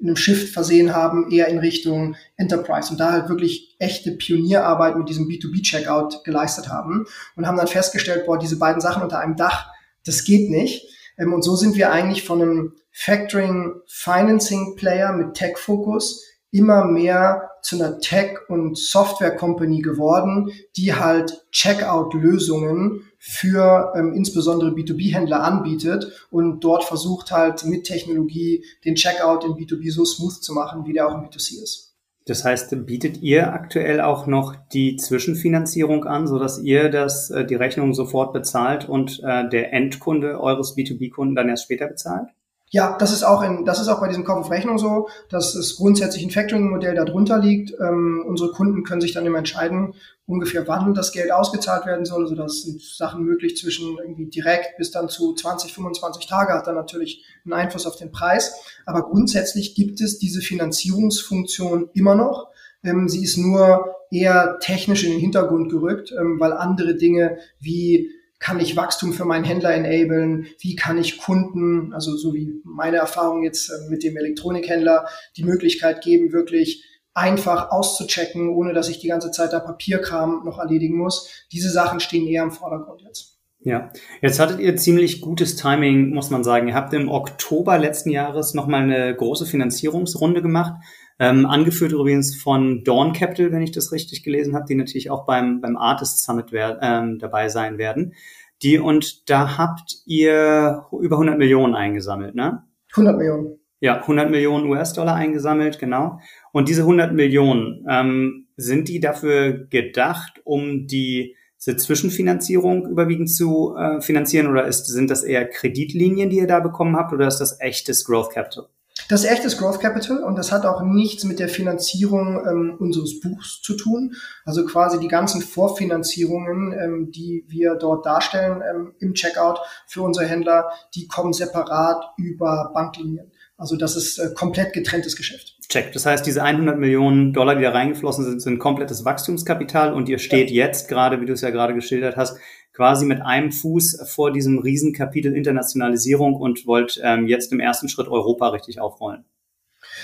einem Shift versehen haben, eher in Richtung Enterprise und da halt wirklich echte Pionierarbeit mit diesem B2B-Checkout geleistet haben und haben dann festgestellt, boah, diese beiden Sachen unter einem Dach, das geht nicht. Ähm, und so sind wir eigentlich von einem Factoring-Financing-Player mit Tech-Fokus immer mehr zu einer Tech- und Software-Company geworden, die halt Checkout-Lösungen für ähm, insbesondere B2B-Händler anbietet und dort versucht halt mit Technologie den Checkout in B2B so smooth zu machen, wie der auch im B2C ist. Das heißt, bietet ihr aktuell auch noch die Zwischenfinanzierung an, so dass ihr das, äh, die Rechnung sofort bezahlt und äh, der Endkunde eures B2B-Kunden dann erst später bezahlt? Ja, das ist auch in, das ist auch bei diesem Kauf auf Rechnung so, dass es grundsätzlich ein Factoring-Modell darunter liegt. Ähm, unsere Kunden können sich dann immer entscheiden, ungefähr wann das Geld ausgezahlt werden soll. Also das sind Sachen möglich zwischen irgendwie direkt bis dann zu 20, 25 Tage hat dann natürlich einen Einfluss auf den Preis. Aber grundsätzlich gibt es diese Finanzierungsfunktion immer noch. Ähm, sie ist nur eher technisch in den Hintergrund gerückt, ähm, weil andere Dinge wie kann ich Wachstum für meinen Händler enablen? Wie kann ich Kunden, also so wie meine Erfahrung jetzt äh, mit dem Elektronikhändler, die Möglichkeit geben, wirklich einfach auszuchecken, ohne dass ich die ganze Zeit da Papierkram noch erledigen muss. Diese Sachen stehen eher im Vordergrund jetzt. Ja, jetzt hattet ihr ziemlich gutes Timing, muss man sagen. Ihr habt im Oktober letzten Jahres nochmal eine große Finanzierungsrunde gemacht, ähm, angeführt übrigens von Dawn Capital, wenn ich das richtig gelesen habe, die natürlich auch beim, beim Artist Summit ähm, dabei sein werden. Die, und da habt ihr über 100 Millionen eingesammelt, ne? 100 Millionen. Ja, 100 Millionen US-Dollar eingesammelt, genau. Und diese 100 Millionen, ähm, sind die dafür gedacht, um die diese Zwischenfinanzierung überwiegend zu äh, finanzieren oder ist, sind das eher Kreditlinien, die ihr da bekommen habt oder ist das echtes Growth Capital? Das ist echtes Growth Capital und das hat auch nichts mit der Finanzierung ähm, unseres Buchs zu tun. Also quasi die ganzen Vorfinanzierungen, ähm, die wir dort darstellen ähm, im Checkout für unsere Händler, die kommen separat über Banklinien. Also das ist äh, komplett getrenntes Geschäft. Check. Das heißt, diese 100 Millionen Dollar, die da reingeflossen sind, sind komplettes Wachstumskapital und ihr steht ja. jetzt gerade, wie du es ja gerade geschildert hast, quasi mit einem Fuß vor diesem Riesenkapitel Internationalisierung und wollt ähm, jetzt im ersten Schritt Europa richtig aufrollen.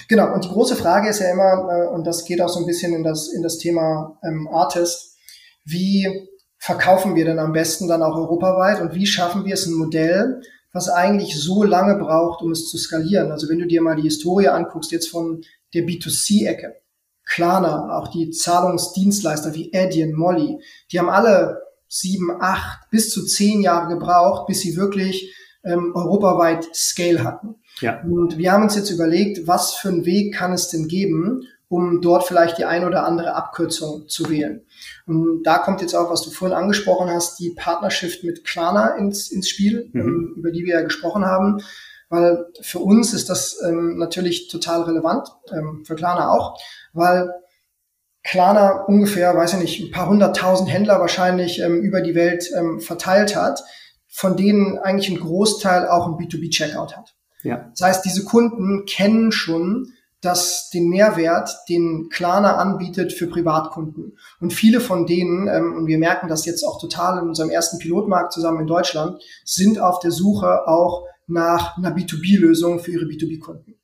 Genau, und die große Frage ist ja immer, äh, und das geht auch so ein bisschen in das, in das Thema ähm, Artist, wie verkaufen wir denn am besten dann auch europaweit und wie schaffen wir es ein Modell, was eigentlich so lange braucht, um es zu skalieren. Also wenn du dir mal die Historie anguckst, jetzt von der B2C-Ecke, Klarna, auch die Zahlungsdienstleister wie Adyen, Molly, die haben alle sieben, acht bis zu zehn Jahre gebraucht, bis sie wirklich ähm, europaweit Scale hatten. Ja. Und wir haben uns jetzt überlegt, was für einen Weg kann es denn geben, um dort vielleicht die ein oder andere Abkürzung zu wählen. Und da kommt jetzt auch, was du vorhin angesprochen hast, die Partnerschaft mit Klarna ins, ins Spiel, mhm. ähm, über die wir ja gesprochen haben. Weil für uns ist das ähm, natürlich total relevant, ähm, für Klarna auch, weil Klarna ungefähr, weiß ich nicht, ein paar hunderttausend Händler wahrscheinlich ähm, über die Welt ähm, verteilt hat, von denen eigentlich ein Großteil auch ein B2B-Checkout hat. Ja. Das heißt, diese Kunden kennen schon das, den Mehrwert, den Klarna anbietet für Privatkunden. Und viele von denen, ähm, und wir merken das jetzt auch total in unserem ersten Pilotmarkt zusammen in Deutschland, sind auf der Suche auch nach einer B2B-Lösung für ihre B2B-Kunden.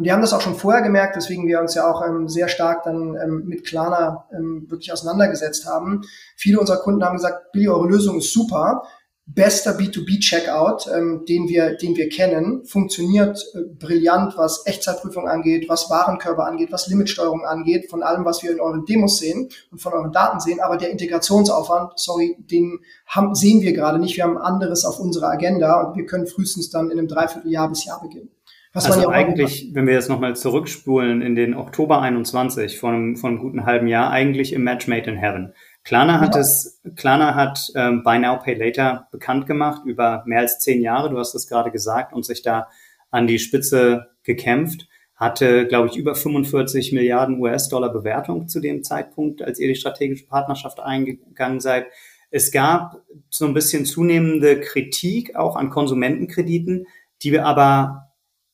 Und die haben das auch schon vorher gemerkt, weswegen wir uns ja auch ähm, sehr stark dann ähm, mit Klarna ähm, wirklich auseinandergesetzt haben. Viele unserer Kunden haben gesagt, Billy, eure Lösung ist super. bester B2B-Checkout, ähm, den wir, den wir kennen, funktioniert äh, brillant, was Echtzeitprüfung angeht, was Warenkörper angeht, was Limitsteuerung angeht, von allem, was wir in euren Demos sehen und von euren Daten sehen. Aber der Integrationsaufwand, sorry, den haben, sehen wir gerade nicht. Wir haben anderes auf unserer Agenda und wir können frühestens dann in einem Dreivierteljahr bis Jahr beginnen. Was also eigentlich, wenn wir jetzt nochmal zurückspulen in den Oktober 21 von einem, von einem guten halben Jahr, eigentlich im Match Made in Heaven. Klarna hat es, Klarna hat ähm, Buy Now Pay Later bekannt gemacht über mehr als zehn Jahre. Du hast es gerade gesagt und sich da an die Spitze gekämpft. Hatte, glaube ich, über 45 Milliarden US-Dollar Bewertung zu dem Zeitpunkt, als ihr die strategische Partnerschaft eingegangen seid. Es gab so ein bisschen zunehmende Kritik auch an Konsumentenkrediten, die wir aber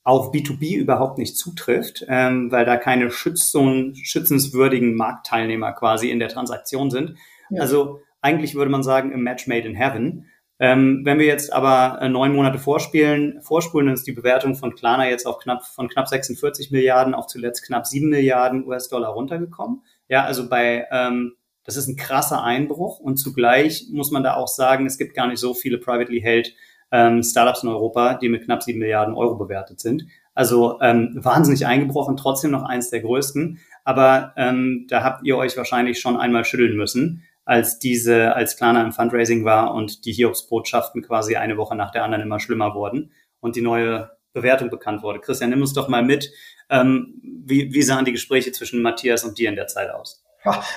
auf B2B überhaupt nicht zutrifft, ähm, weil da keine Schützung, schützenswürdigen Marktteilnehmer quasi in der Transaktion sind. Ja. Also eigentlich würde man sagen, im Match made in heaven. Ähm, wenn wir jetzt aber äh, neun Monate vorspielen, vorspulen, dann ist die Bewertung von Klarna jetzt auf knapp, von knapp 46 Milliarden auf zuletzt knapp 7 Milliarden US-Dollar runtergekommen. Ja, also bei, ähm, das ist ein krasser Einbruch und zugleich muss man da auch sagen, es gibt gar nicht so viele privately held ähm, Startups in Europa, die mit knapp sieben Milliarden Euro bewertet sind. Also ähm, wahnsinnig eingebrochen, trotzdem noch eins der größten. Aber ähm, da habt ihr euch wahrscheinlich schon einmal schütteln müssen, als diese, als Klarna im Fundraising war und die Hiobs-Botschaften quasi eine Woche nach der anderen immer schlimmer wurden und die neue Bewertung bekannt wurde. Christian, nimm uns doch mal mit. Ähm, wie, wie sahen die Gespräche zwischen Matthias und dir in der Zeit aus?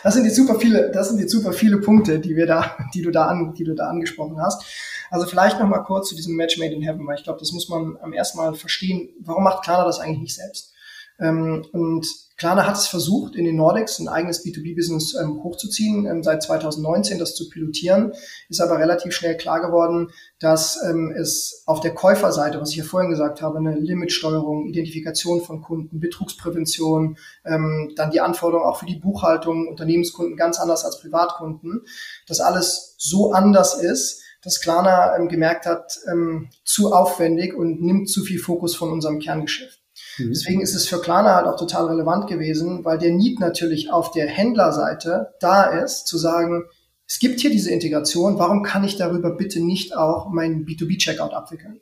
Das sind jetzt super viele, das sind jetzt super viele Punkte, die wir da, die du da an, die du da angesprochen hast. Also vielleicht noch mal kurz zu diesem Match Made in Heaven, weil ich glaube, das muss man am ersten Mal verstehen. Warum macht Klarna das eigentlich nicht selbst? Ähm, und Klarna hat es versucht, in den Nordics ein eigenes B2B-Business ähm, hochzuziehen, ähm, seit 2019 das zu pilotieren, ist aber relativ schnell klar geworden, dass ähm, es auf der Käuferseite, was ich ja vorhin gesagt habe, eine Limitsteuerung, Identifikation von Kunden, Betrugsprävention, ähm, dann die Anforderungen auch für die Buchhaltung, Unternehmenskunden ganz anders als Privatkunden, das alles so anders ist, dass Klarna ähm, gemerkt hat, ähm, zu aufwendig und nimmt zu viel Fokus von unserem Kerngeschäft. Mhm. Deswegen ist es für Klarna halt auch total relevant gewesen, weil der Need natürlich auf der Händlerseite da ist, zu sagen, es gibt hier diese Integration, warum kann ich darüber bitte nicht auch meinen B2B-Checkout abwickeln?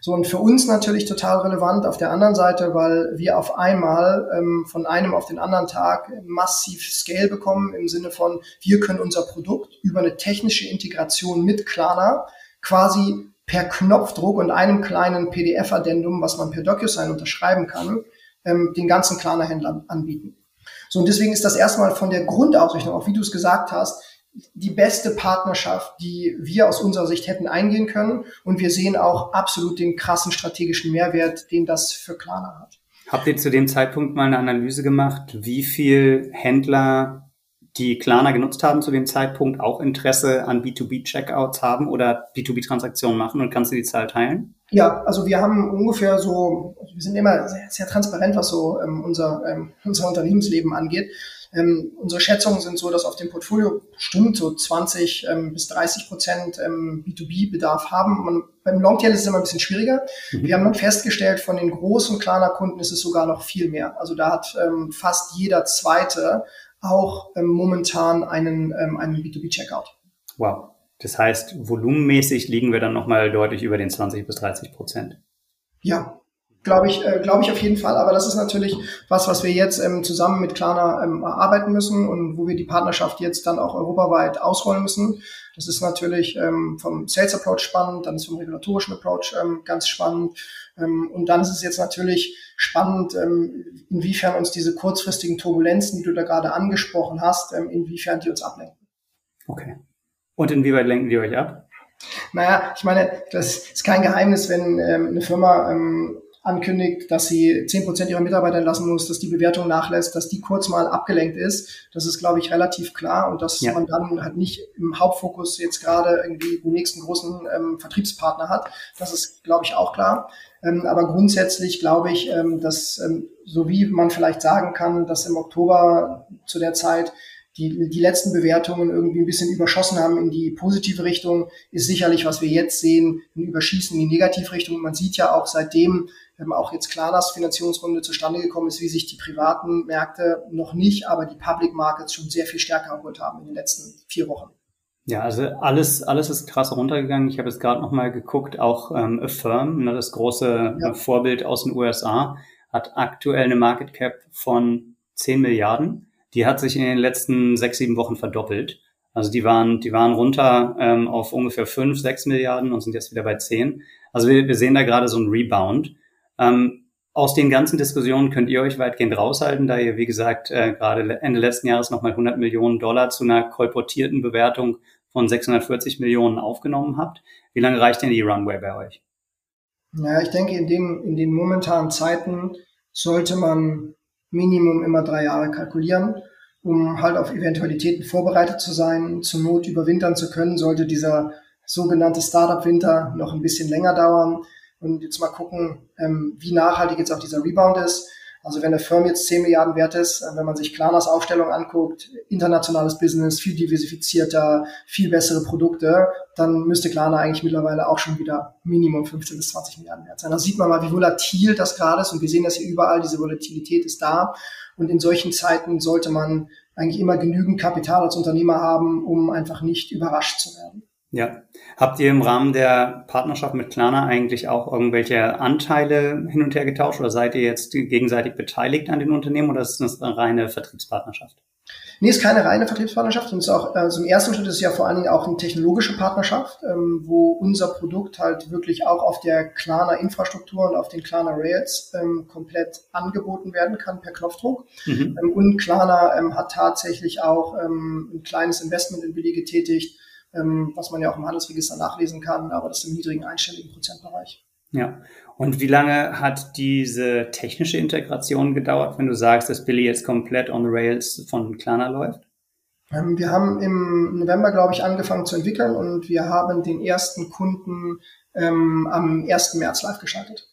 So, und für uns natürlich total relevant auf der anderen Seite, weil wir auf einmal ähm, von einem auf den anderen Tag massiv Scale bekommen im Sinne von, wir können unser Produkt über eine technische Integration mit Klarna quasi per Knopfdruck und einem kleinen PDF-Addendum, was man per DocuSign unterschreiben kann, ähm, den ganzen Klarna-Händlern anbieten. So, und deswegen ist das erstmal von der Grundausrichtung, auch wie du es gesagt hast, die beste Partnerschaft, die wir aus unserer Sicht hätten eingehen können. Und wir sehen auch absolut den krassen strategischen Mehrwert, den das für Klarna hat. Habt ihr zu dem Zeitpunkt mal eine Analyse gemacht, wie viel Händler die Klarna genutzt haben zu dem Zeitpunkt, auch Interesse an B2B-Checkouts haben oder B2B-Transaktionen machen und kannst du die Zahl teilen? Ja, also wir haben ungefähr so, wir sind immer sehr, sehr transparent, was so ähm, unser, ähm, unser Unternehmensleben angeht. Ähm, unsere Schätzungen sind so, dass auf dem Portfolio bestimmt so 20 ähm, bis 30 Prozent ähm, B2B-Bedarf haben. Man, beim Longtail ist es immer ein bisschen schwieriger. Mhm. Wir haben dann festgestellt, von den großen Klarna-Kunden ist es sogar noch viel mehr. Also da hat ähm, fast jeder zweite auch ähm, momentan einen, ähm, einen B2B-Checkout. Wow. Das heißt, volumenmäßig liegen wir dann nochmal deutlich über den 20 bis 30 Prozent. Ja, glaube ich, äh, glaube ich auf jeden Fall. Aber das ist natürlich was, was wir jetzt ähm, zusammen mit Klarna ähm, erarbeiten müssen und wo wir die Partnerschaft jetzt dann auch europaweit ausrollen müssen. Das ist natürlich ähm, vom Sales Approach spannend, dann ist vom regulatorischen Approach ähm, ganz spannend. Ähm, und dann ist es jetzt natürlich spannend, ähm, inwiefern uns diese kurzfristigen Turbulenzen, die du da gerade angesprochen hast, ähm, inwiefern die uns ablenken. Okay. Und inwieweit lenken die euch ab? Naja, ich meine, das ist kein Geheimnis, wenn ähm, eine Firma ähm, ankündigt, dass sie zehn Prozent ihrer Mitarbeiter entlassen muss, dass die Bewertung nachlässt, dass die kurz mal abgelenkt ist. Das ist, glaube ich, relativ klar und dass ja. man dann halt nicht im Hauptfokus jetzt gerade irgendwie den nächsten großen ähm, Vertriebspartner hat. Das ist, glaube ich, auch klar. Ähm, aber grundsätzlich glaube ich, ähm, dass ähm, so wie man vielleicht sagen kann, dass im Oktober zu der Zeit die, die letzten Bewertungen irgendwie ein bisschen überschossen haben in die positive Richtung, ist sicherlich, was wir jetzt sehen, ein Überschießen in die Negativrichtung. Man sieht ja auch seitdem ähm, auch jetzt klar, dass Finanzierungsrunde zustande gekommen ist, wie sich die privaten Märkte noch nicht, aber die Public Markets schon sehr viel stärker erholt haben in den letzten vier Wochen. Ja, also alles, alles ist krass runtergegangen. Ich habe jetzt gerade noch mal geguckt, auch ähm, Affirm, ne, das große ja. Vorbild aus den USA, hat aktuell eine Market Cap von 10 Milliarden. Die hat sich in den letzten sechs, sieben Wochen verdoppelt. Also die waren, die waren runter ähm, auf ungefähr 5, 6 Milliarden und sind jetzt wieder bei 10. Also wir, wir sehen da gerade so einen Rebound. Ähm, aus den ganzen Diskussionen könnt ihr euch weitgehend raushalten, da ihr, wie gesagt, äh, gerade Ende letzten Jahres nochmal 100 Millionen Dollar zu einer kolportierten Bewertung von 640 Millionen aufgenommen habt. Wie lange reicht denn die Runway bei euch? Naja, ich denke, in, dem, in den momentanen Zeiten sollte man Minimum immer drei Jahre kalkulieren, um halt auf Eventualitäten vorbereitet zu sein, zur Not überwintern zu können, sollte dieser sogenannte Startup-Winter noch ein bisschen länger dauern. Und jetzt mal gucken, ähm, wie nachhaltig jetzt auch dieser Rebound ist. Also wenn eine Firma jetzt 10 Milliarden wert ist, äh, wenn man sich Klarnas Aufstellung anguckt, internationales Business, viel diversifizierter, viel bessere Produkte, dann müsste Klarna eigentlich mittlerweile auch schon wieder Minimum 15 bis 20 Milliarden wert sein. Da sieht man mal, wie volatil das gerade ist und wir sehen das hier überall, diese Volatilität ist da. Und in solchen Zeiten sollte man eigentlich immer genügend Kapital als Unternehmer haben, um einfach nicht überrascht zu werden. Ja. Habt ihr im Rahmen der Partnerschaft mit Klarna eigentlich auch irgendwelche Anteile hin und her getauscht oder seid ihr jetzt gegenseitig beteiligt an den Unternehmen oder ist das eine reine Vertriebspartnerschaft? Nee, ist keine reine Vertriebspartnerschaft und ist auch, also im ersten Schritt ist es ja vor allen Dingen auch eine technologische Partnerschaft, ähm, wo unser Produkt halt wirklich auch auf der Klarna Infrastruktur und auf den Klarna Rails ähm, komplett angeboten werden kann per Knopfdruck. Mhm. Ähm, und Klarna ähm, hat tatsächlich auch ähm, ein kleines Investment in Billy getätigt, ähm, was man ja auch im Handelsregister nachlesen kann, aber das ist im niedrigen einstelligen Prozentbereich. Ja. Und wie lange hat diese technische Integration gedauert, wenn du sagst, dass Billy jetzt komplett on the rails von Klarna läuft? Ähm, wir haben im November, glaube ich, angefangen zu entwickeln und wir haben den ersten Kunden ähm, am 1. März live geschaltet.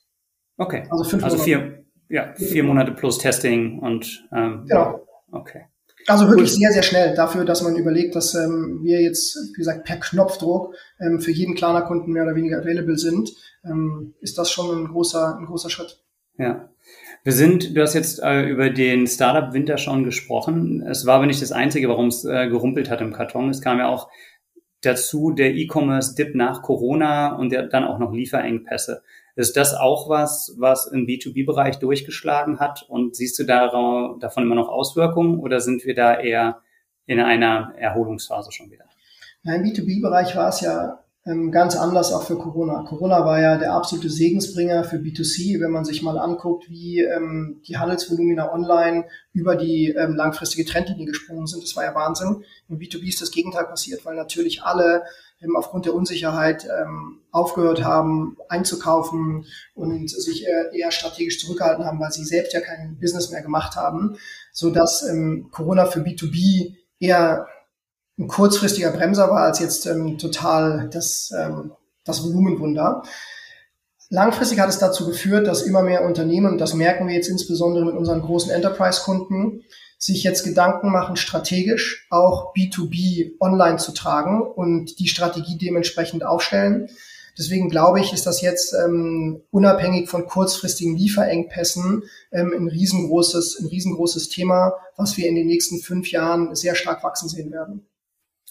Okay. Also fünf also Monate. Vier, ja, vier Monate plus Testing und ähm, genau. Okay. Also wirklich sehr, sehr schnell dafür, dass man überlegt, dass ähm, wir jetzt, wie gesagt, per Knopfdruck ähm, für jeden kleiner Kunden mehr oder weniger available sind, ähm, ist das schon ein großer, ein großer Schritt. Ja. Wir sind, du hast jetzt äh, über den Startup Winter schon gesprochen. Es war aber nicht das Einzige, warum es äh, gerumpelt hat im Karton. Es kam ja auch dazu der E-Commerce-Dip nach Corona und der, dann auch noch Lieferengpässe. Ist das auch was, was im B2B-Bereich durchgeschlagen hat? Und siehst du da, davon immer noch Auswirkungen oder sind wir da eher in einer Erholungsphase schon wieder? Im B2B-Bereich war es ja ähm, ganz anders auch für Corona. Corona war ja der absolute Segensbringer für B2C, wenn man sich mal anguckt, wie ähm, die Handelsvolumina online über die ähm, langfristige Trendlinie gesprungen sind. Das war ja Wahnsinn. Im B2B ist das Gegenteil passiert, weil natürlich alle eben aufgrund der Unsicherheit ähm, aufgehört haben, einzukaufen und sich eher, eher strategisch zurückgehalten haben, weil sie selbst ja kein Business mehr gemacht haben, so dass ähm, Corona für B2B eher ein kurzfristiger Bremser war als jetzt ähm, total das, ähm, das Volumenwunder. Langfristig hat es dazu geführt, dass immer mehr Unternehmen, und das merken wir jetzt insbesondere mit unseren großen Enterprise-Kunden, sich jetzt Gedanken machen, strategisch auch B2B online zu tragen und die Strategie dementsprechend aufstellen. Deswegen glaube ich, ist das jetzt ähm, unabhängig von kurzfristigen Lieferengpässen ähm, ein riesengroßes, ein riesengroßes Thema, was wir in den nächsten fünf Jahren sehr stark wachsen sehen werden.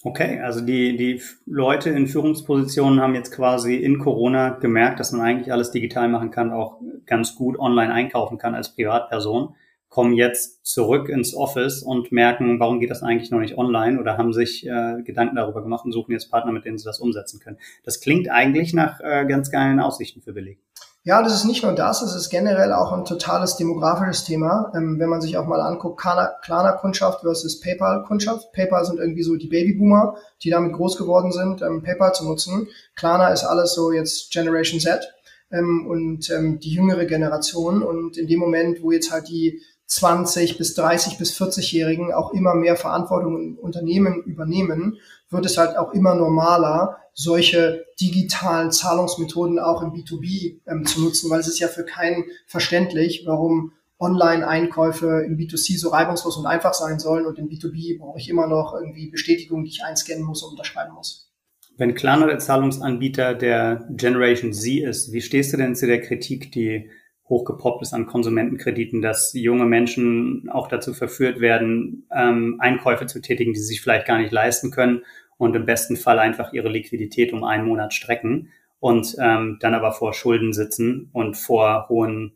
Okay, also die, die Leute in Führungspositionen haben jetzt quasi in Corona gemerkt, dass man eigentlich alles digital machen kann, auch ganz gut online einkaufen kann als Privatperson kommen jetzt zurück ins Office und merken, warum geht das eigentlich noch nicht online oder haben sich äh, Gedanken darüber gemacht und suchen jetzt Partner, mit denen sie das umsetzen können. Das klingt eigentlich nach äh, ganz geilen Aussichten für Beleg. Ja, das ist nicht nur das, es ist generell auch ein totales demografisches Thema. Ähm, wenn man sich auch mal anguckt, Klarna-Kundschaft versus PayPal-Kundschaft. PayPal sind irgendwie so die Babyboomer, die damit groß geworden sind, ähm, PayPal zu nutzen. Klarna ist alles so jetzt Generation Z ähm, und ähm, die jüngere Generation. Und in dem Moment, wo jetzt halt die 20 bis 30 bis 40-Jährigen auch immer mehr Verantwortung im Unternehmen übernehmen, wird es halt auch immer normaler, solche digitalen Zahlungsmethoden auch im B2B ähm, zu nutzen, weil es ist ja für keinen verständlich, warum Online-Einkäufe im B2C so reibungslos und einfach sein sollen und im B2B brauche ich immer noch irgendwie Bestätigung, die ich einscannen muss und unterschreiben muss. Wenn Klarna der Zahlungsanbieter der Generation Z ist, wie stehst du denn zu der Kritik, die hochgepoppt ist an Konsumentenkrediten, dass junge Menschen auch dazu verführt werden, ähm, Einkäufe zu tätigen, die sie sich vielleicht gar nicht leisten können und im besten Fall einfach ihre Liquidität um einen Monat strecken und ähm, dann aber vor Schulden sitzen und vor hohen,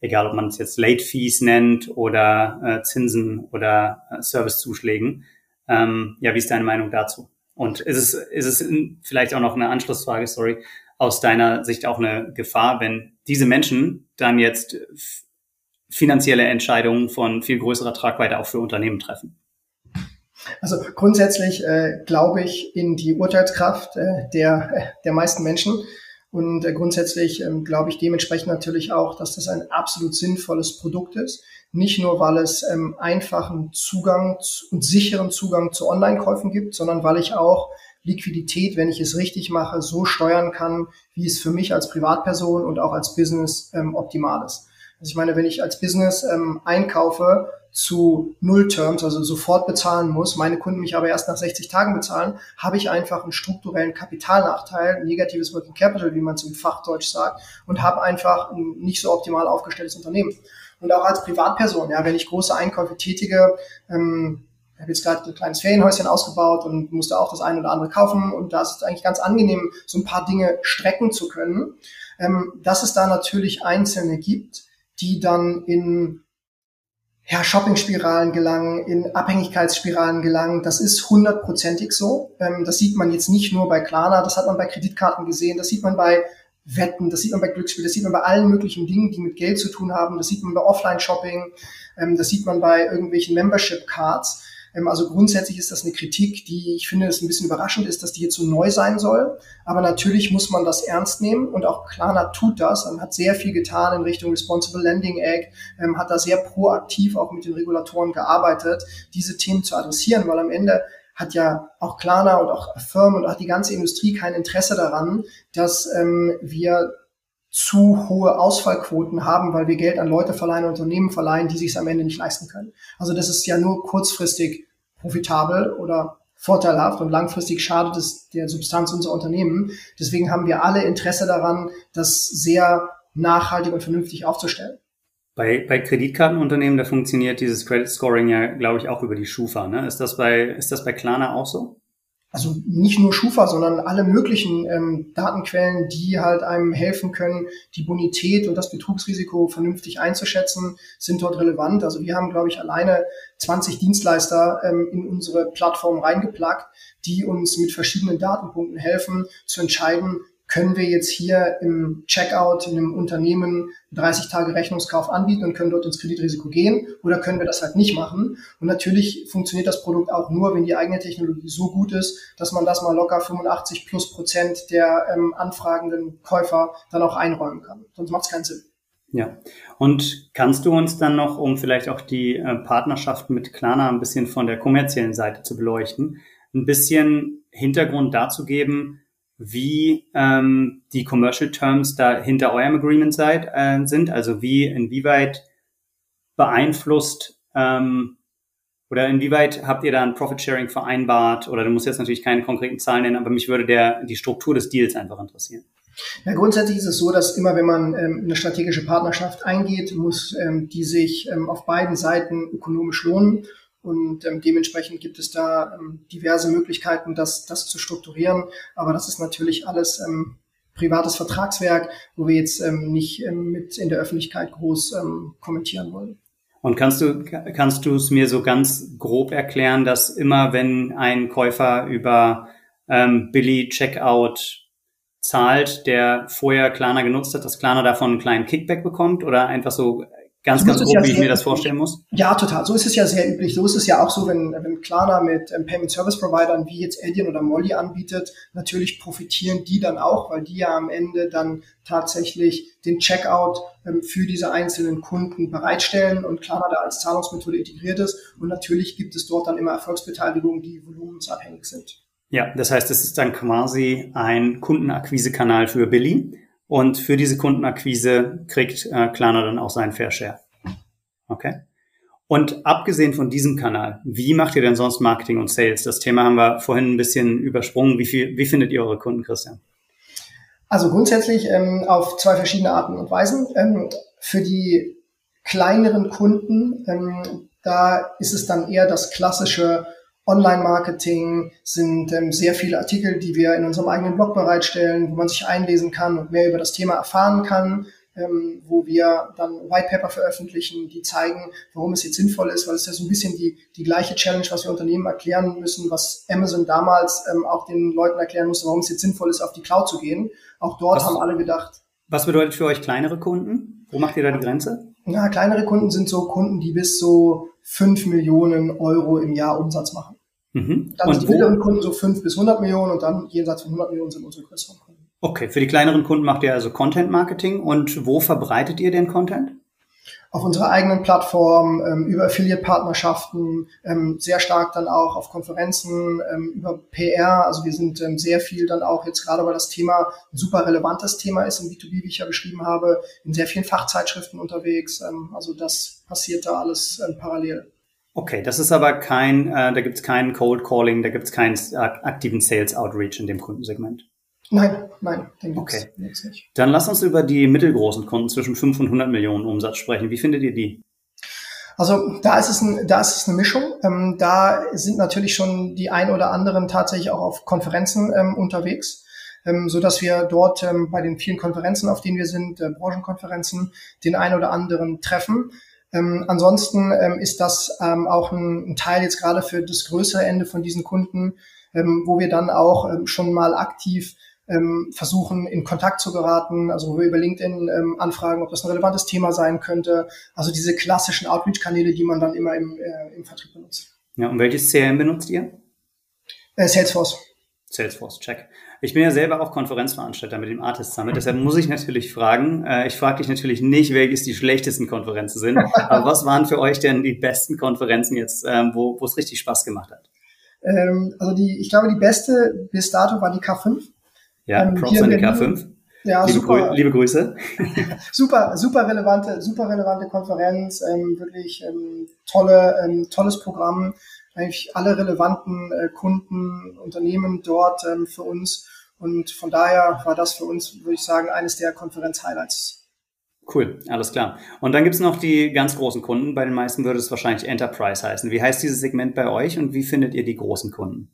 egal ob man es jetzt Late Fees nennt oder äh, Zinsen oder äh, Servicezuschlägen. Ähm, ja, wie ist deine Meinung dazu? Und ist es, ist es vielleicht auch noch eine Anschlussfrage, sorry, aus deiner Sicht auch eine Gefahr, wenn diese Menschen dann jetzt finanzielle Entscheidungen von viel größerer Tragweite auch für Unternehmen treffen? Also grundsätzlich äh, glaube ich in die Urteilskraft äh, der, der meisten Menschen. Und äh, grundsätzlich ähm, glaube ich dementsprechend natürlich auch, dass das ein absolut sinnvolles Produkt ist. Nicht nur, weil es ähm, einfachen Zugang und sicheren Zugang zu Online-Käufen gibt, sondern weil ich auch Liquidität, wenn ich es richtig mache, so steuern kann, wie es für mich als Privatperson und auch als Business ähm, optimal ist. Also ich meine, wenn ich als Business ähm, einkaufe zu Null-Terms, also sofort bezahlen muss, meine Kunden mich aber erst nach 60 Tagen bezahlen, habe ich einfach einen strukturellen Kapitalnachteil, negatives Working Capital, wie man es im Fachdeutsch sagt, und habe einfach ein nicht so optimal aufgestelltes Unternehmen. Und auch als Privatperson, ja, wenn ich große Einkäufe tätige, ähm, habe jetzt gerade ein kleines Ferienhäuschen ausgebaut und musste auch das eine oder andere kaufen. Und da ist es eigentlich ganz angenehm, so ein paar Dinge strecken zu können. Ähm, dass es da natürlich Einzelne gibt, die dann in ja, Shopping-Spiralen gelangen, in Abhängigkeitsspiralen gelangen. Das ist hundertprozentig so. Ähm, das sieht man jetzt nicht nur bei Klarna, das hat man bei Kreditkarten gesehen, das sieht man bei Wetten, das sieht man bei Glücksspiel, das sieht man bei allen möglichen Dingen, die mit Geld zu tun haben, das sieht man bei Offline-Shopping, ähm, das sieht man bei irgendwelchen Membership-Cards. Ähm, also grundsätzlich ist das eine Kritik, die ich finde, es ein bisschen überraschend ist, dass die jetzt so neu sein soll. Aber natürlich muss man das ernst nehmen und auch Klarna tut das und hat sehr viel getan in Richtung Responsible Lending Act, ähm, hat da sehr proaktiv auch mit den Regulatoren gearbeitet, diese Themen zu adressieren, weil am Ende hat ja auch Klarna und auch Firmen und auch die ganze Industrie kein Interesse daran, dass ähm, wir zu hohe Ausfallquoten haben, weil wir Geld an Leute verleihen, Unternehmen verleihen, die sich es am Ende nicht leisten können. Also das ist ja nur kurzfristig profitabel oder vorteilhaft und langfristig schadet es der Substanz unserer Unternehmen. Deswegen haben wir alle Interesse daran, das sehr nachhaltig und vernünftig aufzustellen. Bei, bei Kreditkartenunternehmen, da funktioniert dieses Credit Scoring ja, glaube ich, auch über die Schufa. Ne? Ist das bei, ist das bei Klarna auch so? Also nicht nur Schufa, sondern alle möglichen ähm, Datenquellen, die halt einem helfen können, die Bonität und das Betrugsrisiko vernünftig einzuschätzen, sind dort relevant. Also wir haben, glaube ich, alleine 20 Dienstleister ähm, in unsere Plattform reingeplagt, die uns mit verschiedenen Datenpunkten helfen, zu entscheiden, können wir jetzt hier im Checkout in einem Unternehmen 30 Tage Rechnungskauf anbieten und können dort ins Kreditrisiko gehen oder können wir das halt nicht machen. Und natürlich funktioniert das Produkt auch nur, wenn die eigene Technologie so gut ist, dass man das mal locker 85 plus Prozent der ähm, anfragenden Käufer dann auch einräumen kann. Sonst macht es keinen Sinn. Ja, und kannst du uns dann noch, um vielleicht auch die äh, Partnerschaft mit Klarna ein bisschen von der kommerziellen Seite zu beleuchten, ein bisschen Hintergrund dazu geben, wie ähm, die Commercial Terms da hinter eurem Agreement seid, äh, sind, also wie, inwieweit beeinflusst ähm, oder inwieweit habt ihr da ein Profit Sharing vereinbart? Oder du musst jetzt natürlich keine konkreten Zahlen nennen, aber mich würde der, die Struktur des Deals einfach interessieren. Ja, grundsätzlich ist es so, dass immer wenn man ähm, eine strategische Partnerschaft eingeht, muss ähm, die sich ähm, auf beiden Seiten ökonomisch lohnen. Und ähm, dementsprechend gibt es da ähm, diverse Möglichkeiten, das, das zu strukturieren. Aber das ist natürlich alles ähm, privates Vertragswerk, wo wir jetzt ähm, nicht ähm, mit in der Öffentlichkeit groß ähm, kommentieren wollen. Und kannst du kannst du es mir so ganz grob erklären, dass immer wenn ein Käufer über ähm, Billy Checkout zahlt, der vorher Klarna genutzt hat, dass Klarna davon einen kleinen Kickback bekommt oder einfach so Ganz, ganz grob, ja wie ich mir das vorstellen muss? Ja, total. So ist es ja sehr üblich. So ist es ja auch so, wenn, wenn Klarna mit ähm, Payment Service Providern wie jetzt Adyen oder Molly anbietet, natürlich profitieren die dann auch, weil die ja am Ende dann tatsächlich den Checkout ähm, für diese einzelnen Kunden bereitstellen und Klarna da als Zahlungsmethode integriert ist. Und natürlich gibt es dort dann immer Erfolgsbeteiligungen, die volumensabhängig sind. Ja, das heißt, es ist dann quasi ein Kundenakquisekanal für Billy und für diese Kundenakquise kriegt äh, Klarna dann auch seinen Fair Share. Okay. Und abgesehen von diesem Kanal, wie macht ihr denn sonst Marketing und Sales? Das Thema haben wir vorhin ein bisschen übersprungen. Wie, viel, wie findet ihr eure Kunden, Christian? Also grundsätzlich ähm, auf zwei verschiedene Arten und Weisen. Ähm, für die kleineren Kunden, ähm, da ist es dann eher das klassische Online-Marketing, sind ähm, sehr viele Artikel, die wir in unserem eigenen Blog bereitstellen, wo man sich einlesen kann und mehr über das Thema erfahren kann, ähm, wo wir dann White Paper veröffentlichen, die zeigen, warum es jetzt sinnvoll ist, weil es ja so ein bisschen die, die gleiche Challenge, was wir Unternehmen erklären müssen, was Amazon damals ähm, auch den Leuten erklären musste, warum es jetzt sinnvoll ist, auf die Cloud zu gehen. Auch dort was, haben alle gedacht. Was bedeutet für euch kleinere Kunden? Wo macht ihr da die Grenze? Ja, kleinere Kunden sind so Kunden, die bis so 5 Millionen Euro im Jahr Umsatz machen. Mhm. Dann und sind die mittleren Kunden so 5 bis 100 Millionen und dann jenseits von 100 Millionen sind unsere größeren Kunden. Okay, für die kleineren Kunden macht ihr also Content Marketing und wo verbreitet ihr den Content? Auf unserer eigenen Plattform, ähm, über Affiliate-Partnerschaften, ähm, sehr stark dann auch auf Konferenzen, ähm, über PR. Also wir sind ähm, sehr viel dann auch jetzt gerade, weil das Thema ein super relevantes Thema ist im B2B, wie ich ja beschrieben habe, in sehr vielen Fachzeitschriften unterwegs. Ähm, also das passiert da alles ähm, parallel. Okay, das ist aber kein, äh, da gibt es keinen Cold Calling, da gibt es keinen äh, aktiven Sales Outreach in dem Kundensegment. Nein, nein, den gibt's, okay. gibt's nicht. Dann lass uns über die mittelgroßen Kunden zwischen 5 und 100 Millionen Umsatz sprechen. Wie findet ihr die? Also da ist es, ein, da ist es eine Mischung. Ähm, da sind natürlich schon die ein oder anderen tatsächlich auch auf Konferenzen ähm, unterwegs, ähm, so dass wir dort ähm, bei den vielen Konferenzen, auf denen wir sind, äh, Branchenkonferenzen, den ein oder anderen treffen. Ähm, ansonsten ähm, ist das ähm, auch ein, ein, Teil jetzt gerade für das größere Ende von diesen Kunden, ähm, wo wir dann auch ähm, schon mal aktiv ähm, versuchen, in Kontakt zu geraten, also wo wir über LinkedIn ähm, anfragen, ob das ein relevantes Thema sein könnte. Also diese klassischen Outreach-Kanäle, die man dann immer im, äh, im Vertrieb benutzt. Ja, und welches CRM benutzt ihr? Äh, Salesforce. Salesforce, check. Ich bin ja selber auch Konferenzveranstalter mit dem Artist Summit, deshalb muss ich natürlich fragen, äh, ich frage dich natürlich nicht, welches die schlechtesten Konferenzen sind, (laughs) aber was waren für euch denn die besten Konferenzen jetzt, ähm, wo es richtig Spaß gemacht hat? Ähm, also die, ich glaube, die beste bis dato war die K5. Ja, ähm, Props an die K5. Ja, liebe, super, Grü liebe Grüße. (laughs) super, super relevante, super relevante Konferenz, ähm, wirklich ähm, tolle, ähm, tolles Programm. Eigentlich alle relevanten äh, Kunden, Unternehmen dort ähm, für uns. Und von daher war das für uns, würde ich sagen, eines der Konferenz-Highlights. Cool, alles klar. Und dann gibt's noch die ganz großen Kunden. Bei den meisten würde es wahrscheinlich Enterprise heißen. Wie heißt dieses Segment bei euch und wie findet ihr die großen Kunden?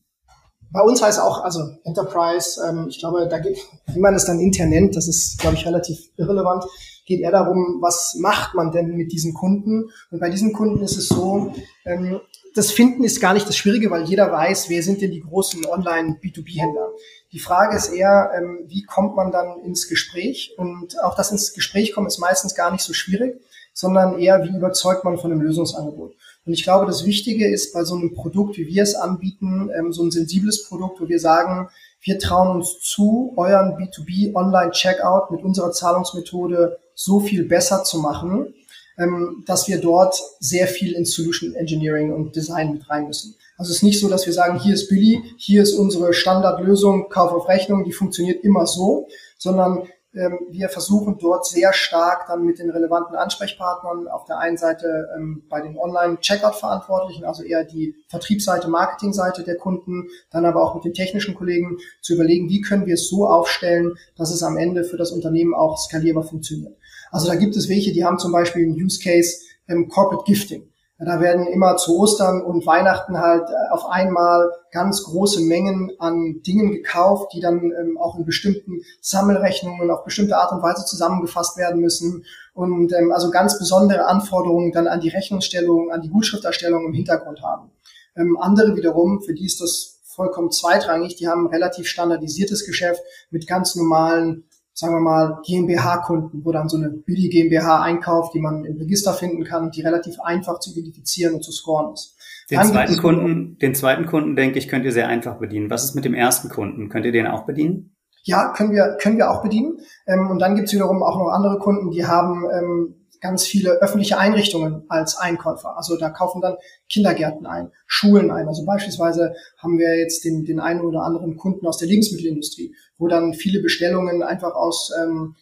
Bei uns heißt auch, also Enterprise, ähm, ich glaube, da geht, wie man es dann intern nennt, das ist, glaube ich, relativ irrelevant, geht eher darum, was macht man denn mit diesen Kunden? Und bei diesen Kunden ist es so, ähm, das Finden ist gar nicht das Schwierige, weil jeder weiß, wer sind denn die großen Online-B2B-Händler. Die Frage ist eher, ähm, wie kommt man dann ins Gespräch? Und auch das ins Gespräch kommen ist meistens gar nicht so schwierig, sondern eher, wie überzeugt man von einem Lösungsangebot. Und ich glaube, das Wichtige ist bei so einem Produkt, wie wir es anbieten, ähm, so ein sensibles Produkt, wo wir sagen, wir trauen uns zu, euren B2B Online-Checkout mit unserer Zahlungsmethode so viel besser zu machen, ähm, dass wir dort sehr viel in Solution Engineering und Design mit rein müssen. Also es ist nicht so, dass wir sagen, hier ist Billy, hier ist unsere Standardlösung, Kauf auf Rechnung, die funktioniert immer so, sondern wir versuchen dort sehr stark dann mit den relevanten Ansprechpartnern auf der einen Seite ähm, bei den Online-Checkout-Verantwortlichen, also eher die Vertriebsseite, Marketingseite der Kunden, dann aber auch mit den technischen Kollegen zu überlegen, wie können wir es so aufstellen, dass es am Ende für das Unternehmen auch skalierbar funktioniert. Also da gibt es welche, die haben zum Beispiel einen Use Case ähm, Corporate Gifting. Da werden immer zu Ostern und Weihnachten halt äh, auf einmal ganz große Mengen an Dingen gekauft, die dann ähm, auch in bestimmten Sammelrechnungen auf bestimmte Art und Weise zusammengefasst werden müssen und ähm, also ganz besondere Anforderungen dann an die Rechnungsstellung, an die Gutschrifterstellung im Hintergrund haben. Ähm, andere wiederum, für die ist das vollkommen zweitrangig, die haben relativ standardisiertes Geschäft mit ganz normalen sagen wir mal, GmbH-Kunden, wo dann so eine Billy GmbH einkauft, die man im Register finden kann, die relativ einfach zu identifizieren und zu scoren ist. Den zweiten Kunden, den zweiten Kunden, denke ich, könnt ihr sehr einfach bedienen. Was ist mit dem ersten Kunden? Könnt ihr den auch bedienen? Ja, können wir, können wir auch bedienen. Ähm, und dann gibt's wiederum auch noch andere Kunden, die haben ähm, ganz viele öffentliche Einrichtungen als Einkäufer. Also da kaufen dann Kindergärten ein, Schulen ein. Also beispielsweise haben wir jetzt den, den einen oder anderen Kunden aus der Lebensmittelindustrie, wo dann viele Bestellungen einfach aus ähm,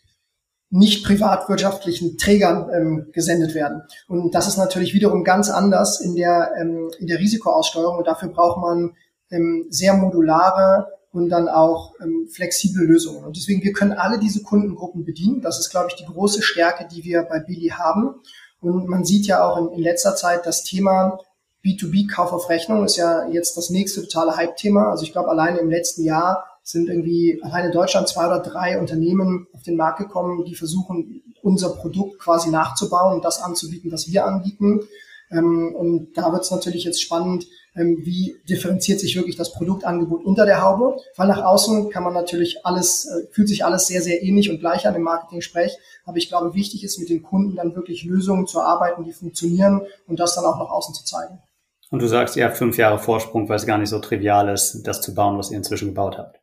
nicht privatwirtschaftlichen Trägern ähm, gesendet werden. Und das ist natürlich wiederum ganz anders in der, ähm, in der Risikoaussteuerung. Und dafür braucht man ähm, sehr modulare und dann auch ähm, flexible Lösungen. Und deswegen, wir können alle diese Kundengruppen bedienen. Das ist, glaube ich, die große Stärke, die wir bei Billy haben. Und man sieht ja auch in, in letzter Zeit das Thema B2B-Kauf auf Rechnung ist ja jetzt das nächste totale Hype-Thema. Also ich glaube, alleine im letzten Jahr sind irgendwie alleine in Deutschland zwei oder drei Unternehmen auf den Markt gekommen, die versuchen, unser Produkt quasi nachzubauen und das anzubieten, was wir anbieten. Ähm, und da wird es natürlich jetzt spannend, wie differenziert sich wirklich das Produktangebot unter der Haube. Weil nach außen kann man natürlich alles, äh, fühlt sich alles sehr, sehr ähnlich und gleich an im Marketing-Sprech. Aber ich glaube, wichtig ist, mit den Kunden dann wirklich Lösungen zu arbeiten, die funktionieren und das dann auch nach außen zu zeigen. Und du sagst, ihr habt fünf Jahre Vorsprung, weil es gar nicht so trivial ist, das zu bauen, was ihr inzwischen gebaut habt.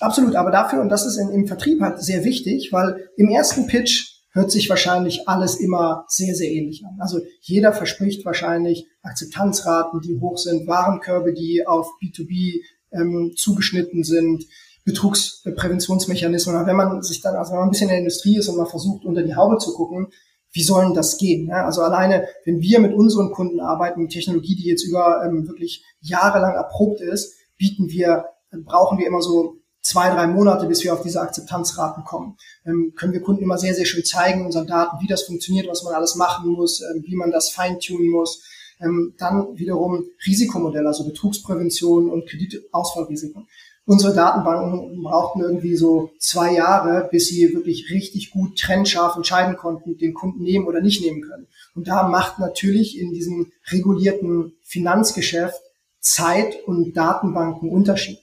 Absolut, aber dafür, und das ist in, im Vertrieb halt sehr wichtig, weil im ersten Pitch hört sich wahrscheinlich alles immer sehr, sehr ähnlich an. Also jeder verspricht wahrscheinlich Akzeptanzraten, die hoch sind, Warenkörbe, die auf B2B ähm, zugeschnitten sind, Betrugspräventionsmechanismen. Wenn man sich dann, also wenn man ein bisschen in der Industrie ist und mal versucht, unter die Haube zu gucken, wie sollen das gehen? Ja, also alleine, wenn wir mit unseren Kunden arbeiten, Technologie, die jetzt über ähm, wirklich jahrelang erprobt ist, bieten wir, brauchen wir immer so zwei, drei Monate, bis wir auf diese Akzeptanzraten kommen. Ähm, können wir Kunden immer sehr, sehr schön zeigen, unseren Daten, wie das funktioniert, was man alles machen muss, ähm, wie man das feintunen muss. Ähm, dann wiederum Risikomodelle, also Betrugsprävention und Kreditausfallrisiken. Unsere Datenbanken brauchten irgendwie so zwei Jahre, bis sie wirklich richtig gut trennscharf entscheiden konnten, den Kunden nehmen oder nicht nehmen können. Und da macht natürlich in diesem regulierten Finanzgeschäft Zeit und Datenbanken Unterschied.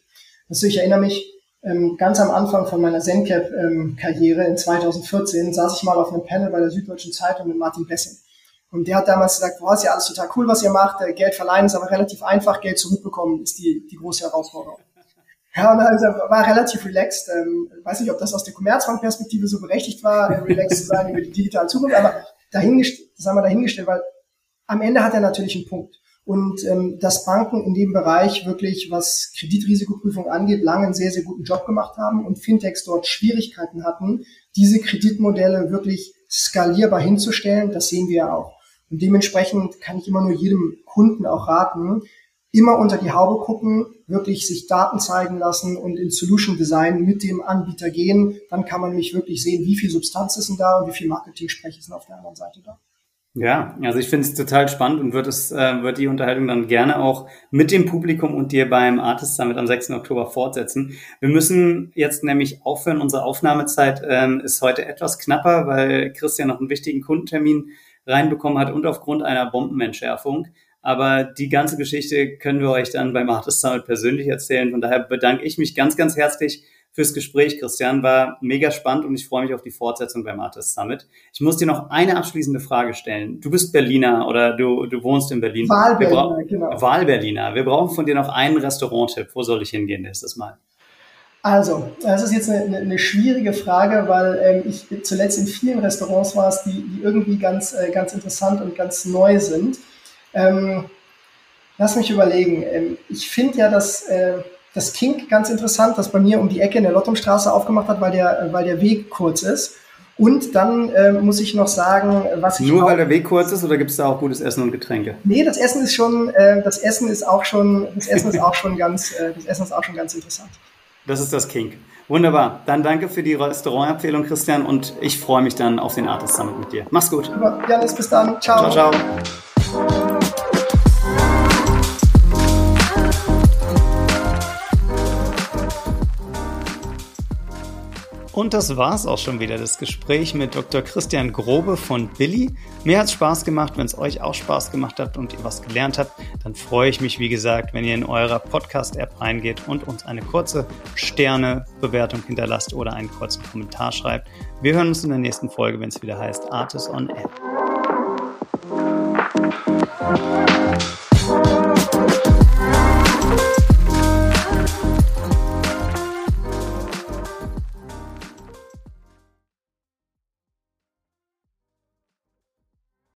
Also ich erinnere mich, ähm, ganz am Anfang von meiner ZenCap-Karriere in 2014 saß ich mal auf einem Panel bei der Süddeutschen Zeitung mit Martin Bessing. Und der hat damals gesagt, boah, ist ja alles total cool, was ihr macht. Äh, Geld verleihen ist aber relativ einfach, Geld zurückbekommen ist die, die große Herausforderung. (laughs) Ja, und also war relativ relaxed. Ähm, weiß nicht, ob das aus der Commerzbank-Perspektive so berechtigt war, äh, (laughs) relaxed zu sein über die digitale Zukunft, aber dahingestellt, das haben wir dahingestellt, weil am Ende hat er natürlich einen Punkt und ähm, dass Banken in dem Bereich wirklich, was Kreditrisikoprüfung angeht, lange einen sehr, sehr guten Job gemacht haben und Fintechs dort Schwierigkeiten hatten, diese Kreditmodelle wirklich skalierbar hinzustellen. Das sehen wir ja auch. Und dementsprechend kann ich immer nur jedem Kunden auch raten, immer unter die Haube gucken, wirklich sich Daten zeigen lassen und in Solution Design mit dem Anbieter gehen. Dann kann man nämlich wirklich sehen, wie viel Substanz ist denn da und wie viel Marketing-Sprech ist denn auf der anderen Seite da. Ja, also ich finde es total spannend und wird es äh, wird die Unterhaltung dann gerne auch mit dem Publikum und dir beim Artist Summit am 6. Oktober fortsetzen. Wir müssen jetzt nämlich aufhören. Unsere Aufnahmezeit ähm, ist heute etwas knapper, weil Christian noch einen wichtigen Kundentermin reinbekommen hat und aufgrund einer Bombenentschärfung. Aber die ganze Geschichte können wir euch dann beim Artist Summit persönlich erzählen. Von daher bedanke ich mich ganz, ganz herzlich fürs Gespräch, Christian. War mega spannend und ich freue mich auf die Fortsetzung beim Artist Summit. Ich muss dir noch eine abschließende Frage stellen. Du bist Berliner oder du, du wohnst in Berlin. Wahlberliner, genau. Wahlberliner. Wir brauchen von dir noch einen Restaurant-Tipp. Wo soll ich hingehen nächstes Mal? Also, das ist jetzt eine, eine schwierige Frage, weil ähm, ich zuletzt in vielen Restaurants war, die, die irgendwie ganz, äh, ganz interessant und ganz neu sind. Ähm, lass mich überlegen. Ähm, ich finde ja, dass äh, das Kink ganz interessant, das bei mir um die Ecke in der Lottumstraße aufgemacht hat, weil der, weil der Weg kurz ist. Und dann äh, muss ich noch sagen, was ich. Nur weil der Weg kurz ist oder gibt es da auch gutes Essen und Getränke? Nee, das Essen ist schon, äh, das Essen ist auch schon, das Essen ist auch schon ganz, äh, das Essen ist auch schon ganz interessant. Das ist das Kink. Wunderbar. Dann danke für die Restaurantempfehlung, Christian, und ich freue mich dann auf den Artist Summit mit dir. Mach's gut. Janis, bis dann. Ciao. Ciao, ciao. Und das war's auch schon wieder, das Gespräch mit Dr. Christian Grobe von Billy. Mir hat's Spaß gemacht. Wenn es euch auch Spaß gemacht hat und ihr was gelernt habt, dann freue ich mich, wie gesagt, wenn ihr in eurer Podcast-App reingeht und uns eine kurze Sterne-Bewertung hinterlasst oder einen kurzen Kommentar schreibt. Wir hören uns in der nächsten Folge, wenn es wieder heißt Artist on Air.